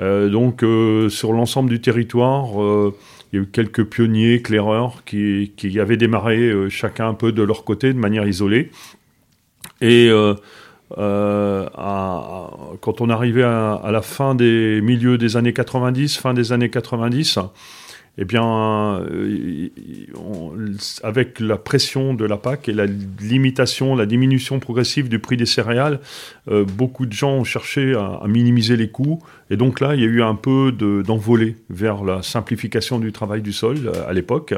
Euh, donc, euh, sur l'ensemble du territoire, il y a eu quelques pionniers, éclaireurs qui, qui avaient démarré chacun un peu de leur côté, de manière isolée. Et à, quand on arrivait à, à, la fin des milieux des années 90, fin des années 90, eh bien, euh, avec la pression de la PAC et la limitation, la diminution progressive du prix des céréales, euh, beaucoup de gens ont cherché à, minimiser les coûts. Et donc là, il y a eu un peu d'envolée vers la simplification du travail du sol euh, à l'époque.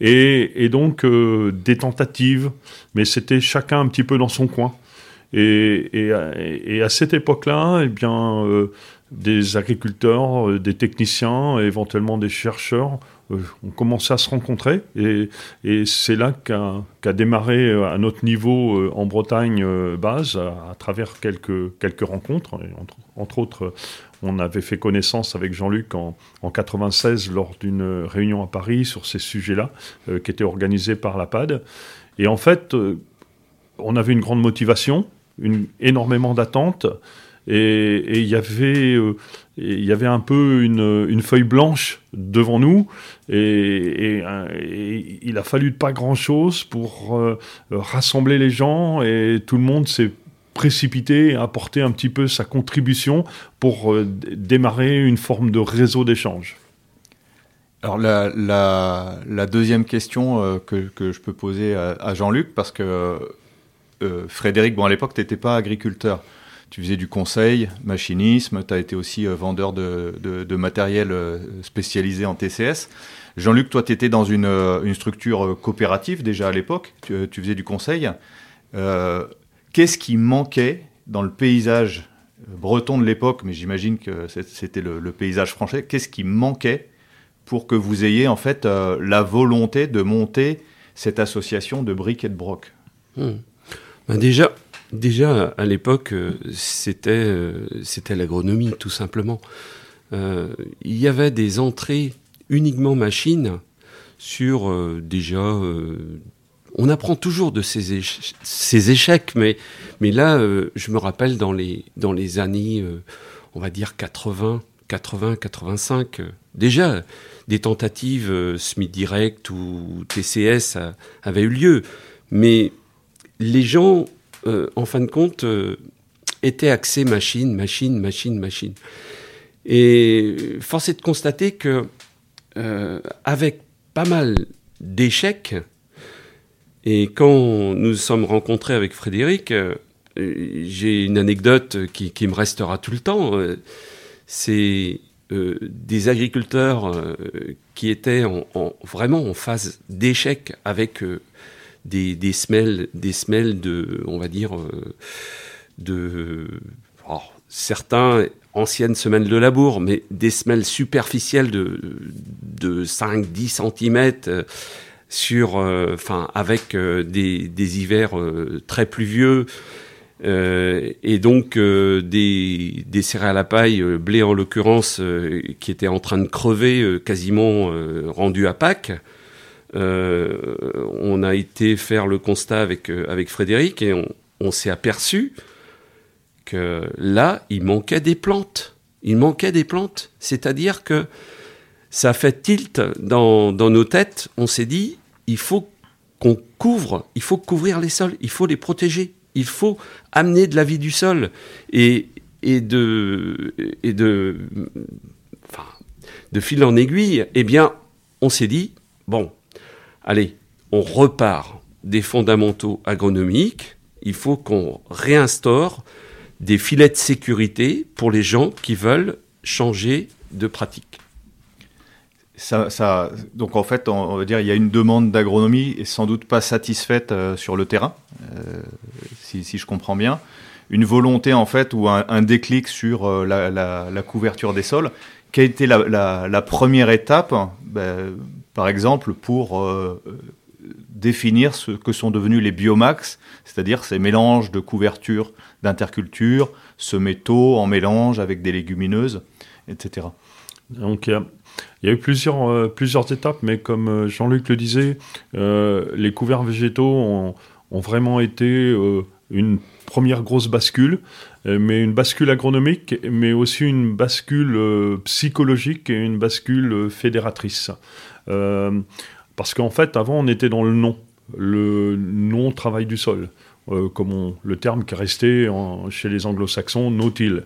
Et, donc des tentatives, mais c'était chacun un petit peu dans son coin. Et, et à cette époque-là, eh bien, des agriculteurs, euh, des techniciens, éventuellement des chercheurs euh, ont commencé à se rencontrer et, c'est là qu'a démarré euh, à notre niveau en Bretagne base à, travers quelques, quelques rencontres. entre, autres, on avait fait connaissance avec Jean-Luc en, en 96 lors d'une réunion à Paris sur ces sujets-là qui était organisée par la PAD. Et en fait, on avait une grande motivation, une, énormément d'attentes. Et il y avait euh, il y avait un peu une, feuille blanche devant nous. Et, et, il a fallu pas grand chose pour euh, rassembler les gens. Et tout le monde s'est précipité à apporter un petit peu sa contribution pour euh, démarrer une forme de réseau d'échange.
Alors la, deuxième question que, je peux poser à, à Jean-Luc, parce que Frédéric, bon à l'époque tu n'étais pas agriculteur, tu faisais du conseil, machinisme, tu as été aussi euh, vendeur de, matériel euh, spécialisé en TCS. Jean-Luc, toi, tu étais dans une, euh, structure coopérative déjà à l'époque, tu, faisais du conseil. Qu'est-ce qui manquait dans le paysage breton de l'époque, mais j'imagine que c'était le, paysage français, qu'est-ce qui manquait pour que vous ayez en fait la volonté de monter cette association de briques et de broc
hmm. ben Déjà, Déjà, à l'époque, euh, c'était euh, c'était l'agronomie, tout simplement. Euh, il y avait des entrées uniquement machines sur déjà. on apprend toujours de ces, ces échecs, mais, mais là, je me rappelle dans les, dans les années, on va dire 80, 80, 85, déjà des tentatives SMI Direct ou TCS avaient eu lieu. Mais les gens euh, en fin de compte, euh, était axé machine, machine, machine, machine. Et force est de constater que, euh, avec pas mal d'échecs, et quand nous sommes rencontrés avec Frédéric, j'ai une anecdote qui, me restera tout le temps. C'est des agriculteurs qui étaient vraiment en phase d'échec avec des, semelles, des semelles de, on va dire, euh, de oh, certains anciennes semelles de labour, mais des semelles superficielles de, de 5-10 cm euh, sur, euh, avec des, hivers très pluvieux. et donc des, des, céréales à paille, blé en l'occurrence, qui étaient en train de crever, quasiment rendues à Pâques. On a été faire le constat avec, avec Frédéric et on, s'est aperçu que là, il manquait des plantes. Il manquait des plantes. C'est-à-dire que ça fait tilt dans, nos têtes. On s'est dit, il faut qu'on couvre, il faut couvrir les sols, il faut les protéger, il faut amener de la vie du sol et, de, et de fil en aiguille. Eh bien, on s'est dit, bon, allez, on repart des fondamentaux agronomiques. Il faut qu'on réinstaure des filets de sécurité pour les gens qui veulent changer de pratique.
Donc en fait, on, va dire il y a une demande d'agronomie et sans doute pas satisfaite euh, sur le terrain, euh, si, je comprends bien. Une volonté en fait ou un, déclic sur euh, la, couverture des sols. Quelle a été la, la première étape, ben, par exemple, pour définir ce que sont devenus les biomax, c'est-à-dire ces mélanges de couverture d'interculture, ce métaux en mélange avec des légumineuses, etc.
Donc il y, a eu plusieurs, euh, étapes, mais comme euh, Jean-Luc le disait, euh, les couverts végétaux ont vraiment été une première grosse bascule, mais une bascule agronomique, mais aussi une bascule psychologique et une bascule fédératrice. Parce qu'en fait, avant, on était dans le non, le non-travail du sol. Euh, comme le terme qui est resté chez les anglo-saxons, no-till.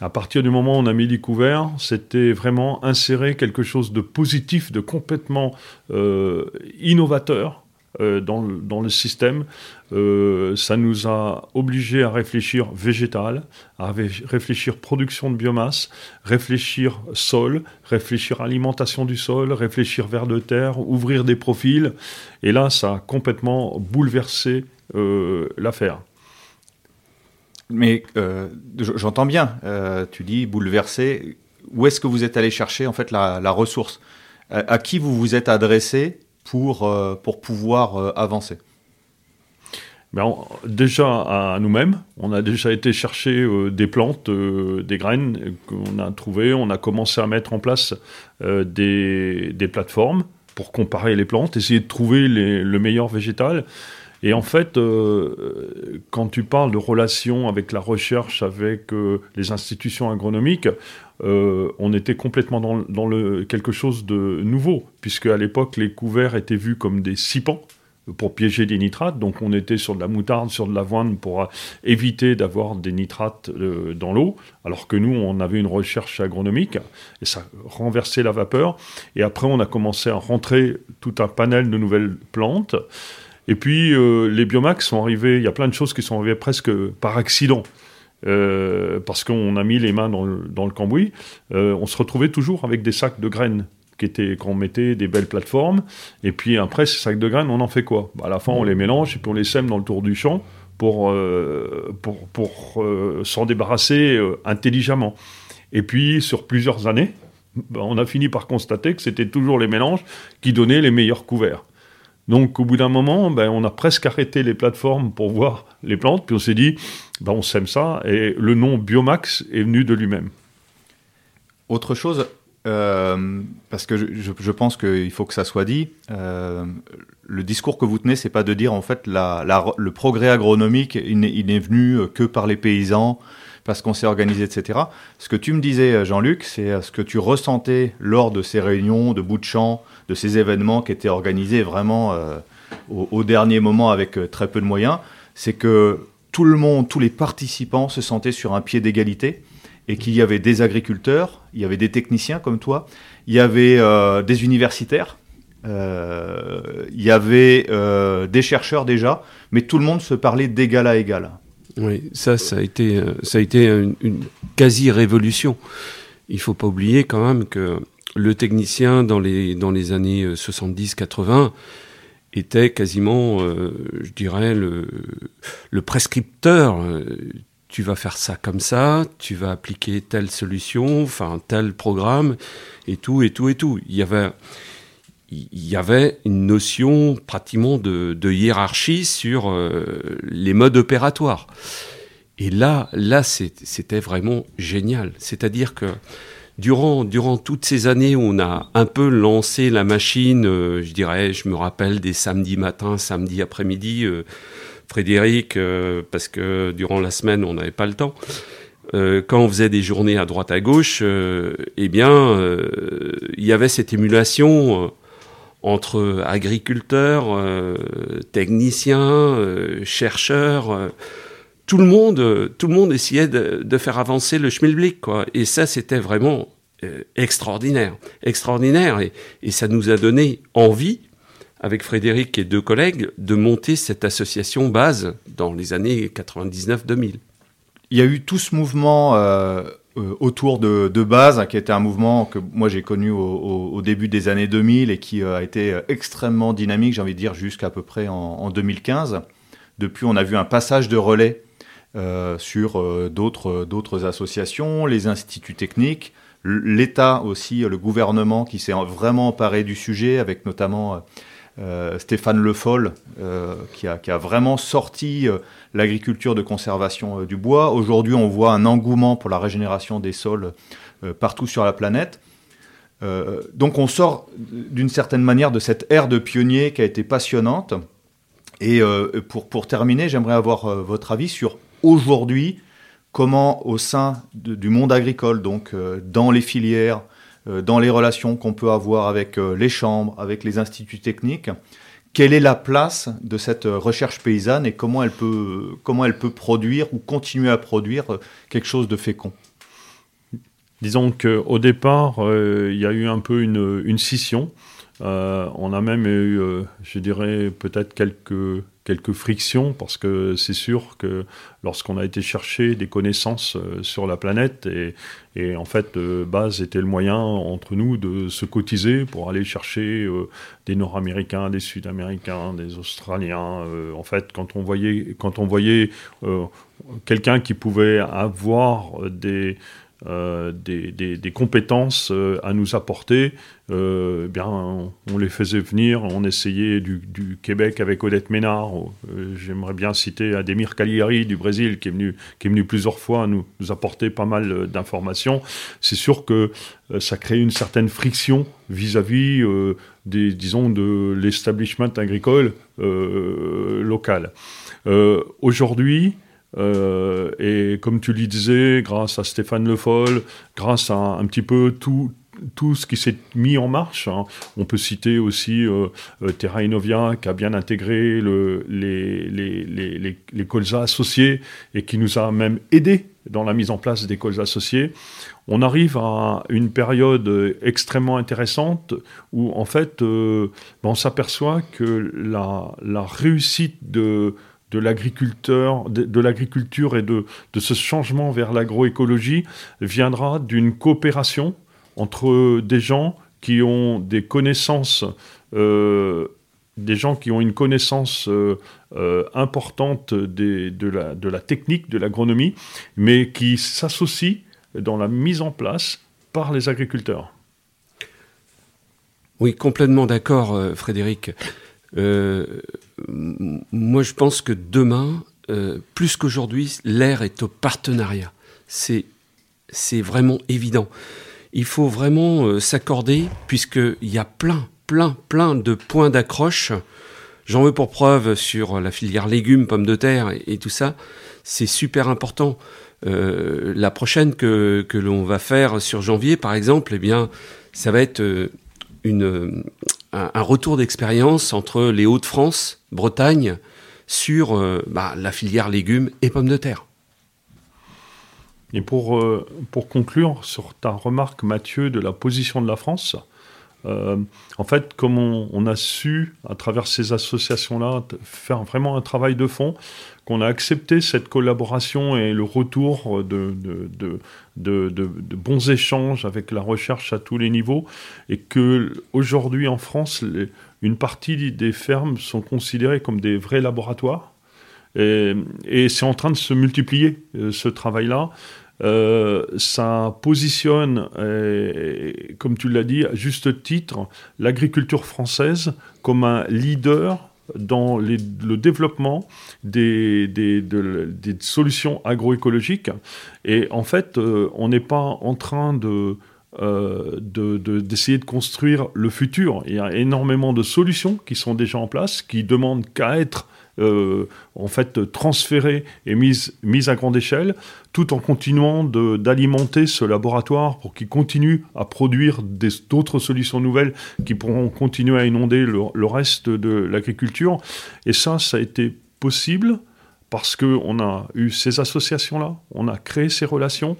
À partir du moment où on a mis les couverts, c'était vraiment insérer quelque chose de positif, de complètement euh, innovateur euh, dans, le, système. ça nous a obligés à réfléchir végétal, à réfléchir production de biomasse, réfléchir sol, réfléchir alimentation du sol, réfléchir vers de terre, ouvrir des profils. Et là, ça a complètement bouleversé euh, l'affaire.
Mais euh, j'entends bien, euh, tu dis bouleversé. Où est-ce que vous êtes allé chercher en fait la, ressource? À, qui vous vous êtes adressé? Pour, pour pouvoir avancer
ben, déjà à nous-mêmes, on a déjà été chercher des plantes, des graines qu'on a trouvées. On a commencé à mettre en place des, des, plateformes pour comparer les plantes, essayer de trouver le meilleur végétal. Et en fait, euh, quand tu parles de relations avec la recherche, avec euh, les institutions agronomiques, euh, on était complètement dans, quelque chose de nouveau, puisque à l'époque, les couverts étaient vus comme des sipans pour piéger des nitrates. Donc on était sur de la moutarde, sur de l'avoine pour éviter d'avoir des nitrates dans l'eau, alors que nous, on avait une recherche agronomique, et ça renversait la vapeur. Et après, on a commencé à rentrer tout un panel de nouvelles plantes. Et puis, euh, les biomax sont arrivés, il y a plein de choses qui sont arrivées presque par accident. Euh, parce qu'on a mis les mains dans le, cambouis, euh, on se retrouvait toujours avec des sacs de graines qui qu'on mettait des belles plateformes. Et puis après, ces sacs de graines, on en fait quoi? Bah, À la fin, on les mélange et puis on les sème dans le tour du champ pour, pour s'en débarrasser intelligemment. Et puis, sur plusieurs années, bah, on a fini par constater que c'était toujours les mélanges qui donnaient les meilleurs couverts. Donc au bout d'un moment, ben, on a presque arrêté les plateformes pour voir les plantes, puis on s'est dit, ben, on sème ça, et le nom Biomax est venu de lui-même.
Autre chose, euh, parce que je, pense qu'il faut que ça soit dit, euh, le discours que vous tenez, c'est pas de dire en fait le progrès agronomique, il n'est venu que par les paysans, parce qu'on s'est organisé, etc. Ce que tu me disais, Jean-Luc, c'est ce que tu ressentais lors de ces réunions de bout de champ, de ces événements qui étaient organisés vraiment euh, au, dernier moment avec euh, très peu de moyens, c'est que tout le monde, tous les participants se sentaient sur un pied d'égalité et qu'il y avait des agriculteurs, il y avait des techniciens comme toi, il y avait euh, des universitaires, il y avait des chercheurs déjà, mais tout le monde se parlait d'égal à égal.
Oui, ça, ça a été, ça a été une, quasi-révolution. Il faut pas oublier quand même que le technicien dans les, dans les années 70-80 euh, était quasiment, euh, je dirais, le, le prescripteur. Euh, tu vas faire ça comme ça, tu vas appliquer telle solution, enfin tel programme, et tout, et tout, et tout. Il y avait, il y avait une notion pratiquement de, hiérarchie sur les modes opératoires. Et là, là, c'était vraiment génial. C'est-à-dire que durant, durant toutes ces années où on a un peu lancé la machine, je dirais, je me rappelle des samedis matins, samedis après-midi, Frédéric, parce que durant la semaine, on n'avait pas le temps. quand on faisait des journées à droite à gauche, eh bien, il y avait cette émulation entre agriculteurs, euh, techniciens, euh, chercheurs. Euh, tout le monde, tout le monde essayait de, faire avancer le schmilblick, quoi. Et ça, c'était vraiment extraordinaire, extraordinaire. Et, ça nous a donné envie, avec Frédéric et deux collègues, de monter cette association base dans les années 99-2000.
Il y a eu tout ce mouvement autour de, de Base, qui était un mouvement que moi j'ai connu au, début des années 2000 et qui euh, a été euh, extrêmement dynamique, j'ai envie de dire, jusqu'à peu près en, 2015. Depuis, on a vu un passage de relais sur d'autres associations, les instituts techniques, l'État aussi, le gouvernement qui s'est vraiment emparé du sujet, avec notamment euh, Stéphane Le Foll, euh, qui, a, vraiment sorti euh, l'agriculture de conservation du bois. Aujourd'hui, on voit un engouement pour la régénération des sols partout sur la planète. donc on sort d'une certaine manière de cette ère de pionnier qui a été passionnante. Et pour, terminer, j'aimerais avoir votre avis sur aujourd'hui, comment au sein du monde agricole, donc dans les filières, dans les relations qu'on peut avoir avec euh, les chambres, avec les instituts techniques. Quelle est la place de cette euh, recherche paysanne et comment elle peut, comment elle peut produire ou continuer à produire quelque chose de fécond?
Disons qu'au départ, il y a eu un peu une, une scission. on a même eu, je dirais, peut-être quelques quelques frictions parce que c'est sûr que lorsqu'on a été chercher des connaissances euh, sur la planète et, en fait de base était le moyen entre nous de se cotiser pour aller chercher euh, des Nord-Américains, des Sud-Américains, des Australiens. Euh, en fait, quand on voyait quand on voyait quelqu'un qui pouvait avoir des euh, compétences euh, à nous apporter, euh, eh bien, on, les faisait venir, on essayait du, du Québec avec Odette Ménard, j'aimerais bien citer Ademir Cagliari du Brésil, qui est venu, qui est venu plusieurs fois nous, apporter pas mal d'informations. C'est sûr que ça crée une certaine friction vis-à-vis des, disons, de l'establishment agricole local. Aujourd'hui, euh, et comme tu le disais, grâce à Stéphane Le Foll, grâce à un, petit peu tout, tout ce qui s'est mis en marche. Hein. On peut citer aussi euh, euh, Terra Innovia qui a bien intégré le, les, les, les, les, colzas associés et qui nous a même aidé dans la mise en place des colzas associés. On arrive à une période extrêmement intéressante où en fait ben, on s'aperçoit que la, la réussite de de l'agriculteur, de, l'agriculture et de, de, ce changement vers l'agroécologie viendra d'une coopération entre des gens qui ont des connaissances, euh, des gens qui ont une connaissance euh, euh, importante de, la, de la technique, de l'agronomie, mais qui s'associent dans la mise en place par les agriculteurs.
Oui, complètement d'accord, Frédéric. Moi, je pense que demain, plus qu'aujourd'hui, l'air est au partenariat. C'est vraiment évident. Il faut vraiment euh, s'accorder, puisqu'il y a plein, plein, plein de points d'accroche. J'en veux pour preuve sur la filière légumes, pommes de terre et, tout ça. C'est super important. la prochaine que, l'on va faire sur janvier, par exemple, eh bien, ça va être une, un, retour d'expérience entre les Hauts-de-France, Bretagne, sur euh, bah, la filière légumes et pommes de terre.
Et pour, euh, pour conclure sur ta remarque, Mathieu, de la position de la France, euh, en fait, comme on, a su, à travers ces associations-là, faire vraiment un travail de fond, qu'on a accepté cette collaboration et le retour de, de, de, bons échanges avec la recherche à tous les niveaux, et que aujourd'hui en France, une partie des fermes sont considérées comme des vrais laboratoires. Et, et c'est en train de se multiplier, euh, ce travail-là. Euh, ça positionne, comme tu l'as dit, à juste titre, l'agriculture française comme un leader dans le développement des, solutions agroécologiques. Et en fait, euh, on n'est pas en train de d'essayer de, construire le futur. Il y a énormément de solutions qui sont déjà en place, qui demandent qu'à être euh, en fait transférée et mise, mise à grande échelle, tout en continuant d'alimenter ce laboratoire pour qu'il continue à produire d'autres solutions nouvelles qui pourront continuer à inonder le, reste de l'agriculture. Et ça, ça a été possible parce qu'on a eu ces associations-là, on a créé ces relations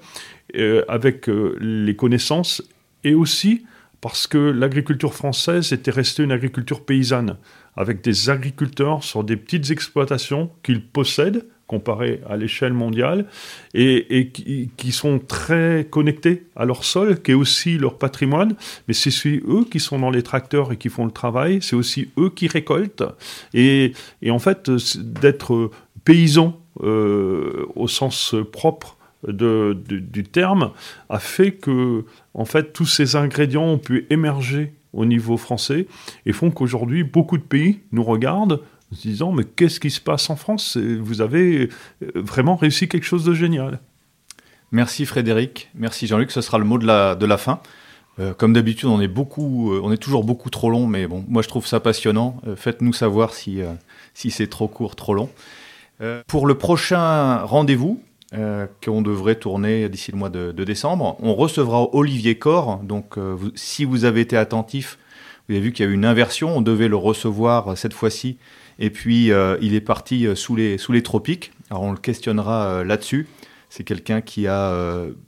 euh, avec euh, les connaissances et aussi parce que l'agriculture française était restée une agriculture paysanne avec des agriculteurs sur des petites exploitations qu'ils possèdent comparé à l'échelle mondiale, et, qui, sont très connectés à leur sol, qui est aussi leur patrimoine, mais c'est eux qui sont dans les tracteurs et qui font le travail, c'est aussi eux qui récoltent, et, en fait, d'être paysan euh, au sens propre du terme a fait que, en fait, tous ces ingrédients ont pu émerger au niveau français et font qu'aujourd'hui, beaucoup de pays nous regardent en se disant Mais qu'est-ce qui se passe en France? Vous avez euh, vraiment réussi quelque chose de génial.
Merci Frédéric, merci Jean-Luc, ce sera le mot de la, de la fin. Euh, comme d'habitude, on est beaucoup, euh, on est toujours beaucoup trop long, mais bon, moi je trouve ça passionnant. Faites-nous savoir si, si c'est trop court, trop long. pour le prochain rendez-vous, euh, qu'on devrait tourner d'ici le mois de, décembre. On recevra Olivier Corr. Donc, euh, si vous avez été attentif, vous avez vu qu'il y a eu une inversion. On devait le recevoir euh, cette fois-ci. Et puis, il est parti sous les, sous les tropiques. Alors, on le questionnera là-dessus. C'est quelqu'un qui a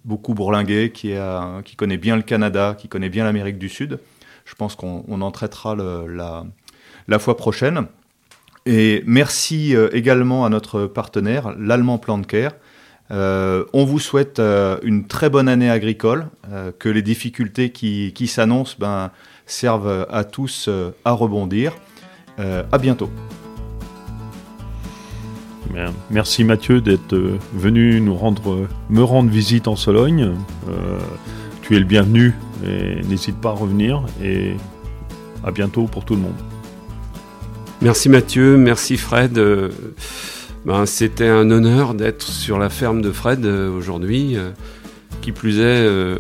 beaucoup bourlingué, qui, a, qui connaît bien le Canada, qui connaît bien l'Amérique du Sud. Je pense qu'on en traitera la, la fois prochaine. Et merci également à notre partenaire, l'Allemand Plan de Care, euh, on vous souhaite euh, une très bonne année agricole, euh, que les difficultés qui, s'annoncent ben, servent à tous à rebondir. à bientôt.
Merci Mathieu d'être venu nous rendre, me rendre visite en Sologne. tu es le bienvenu et n'hésite pas à revenir et à bientôt pour tout le monde.
Merci Mathieu, merci Fred. Ben, c'était un honneur d'être sur la ferme de Fred euh, aujourd'hui. Euh, qui plus est, euh,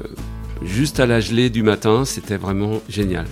juste à la gelée du matin, c'était vraiment génial.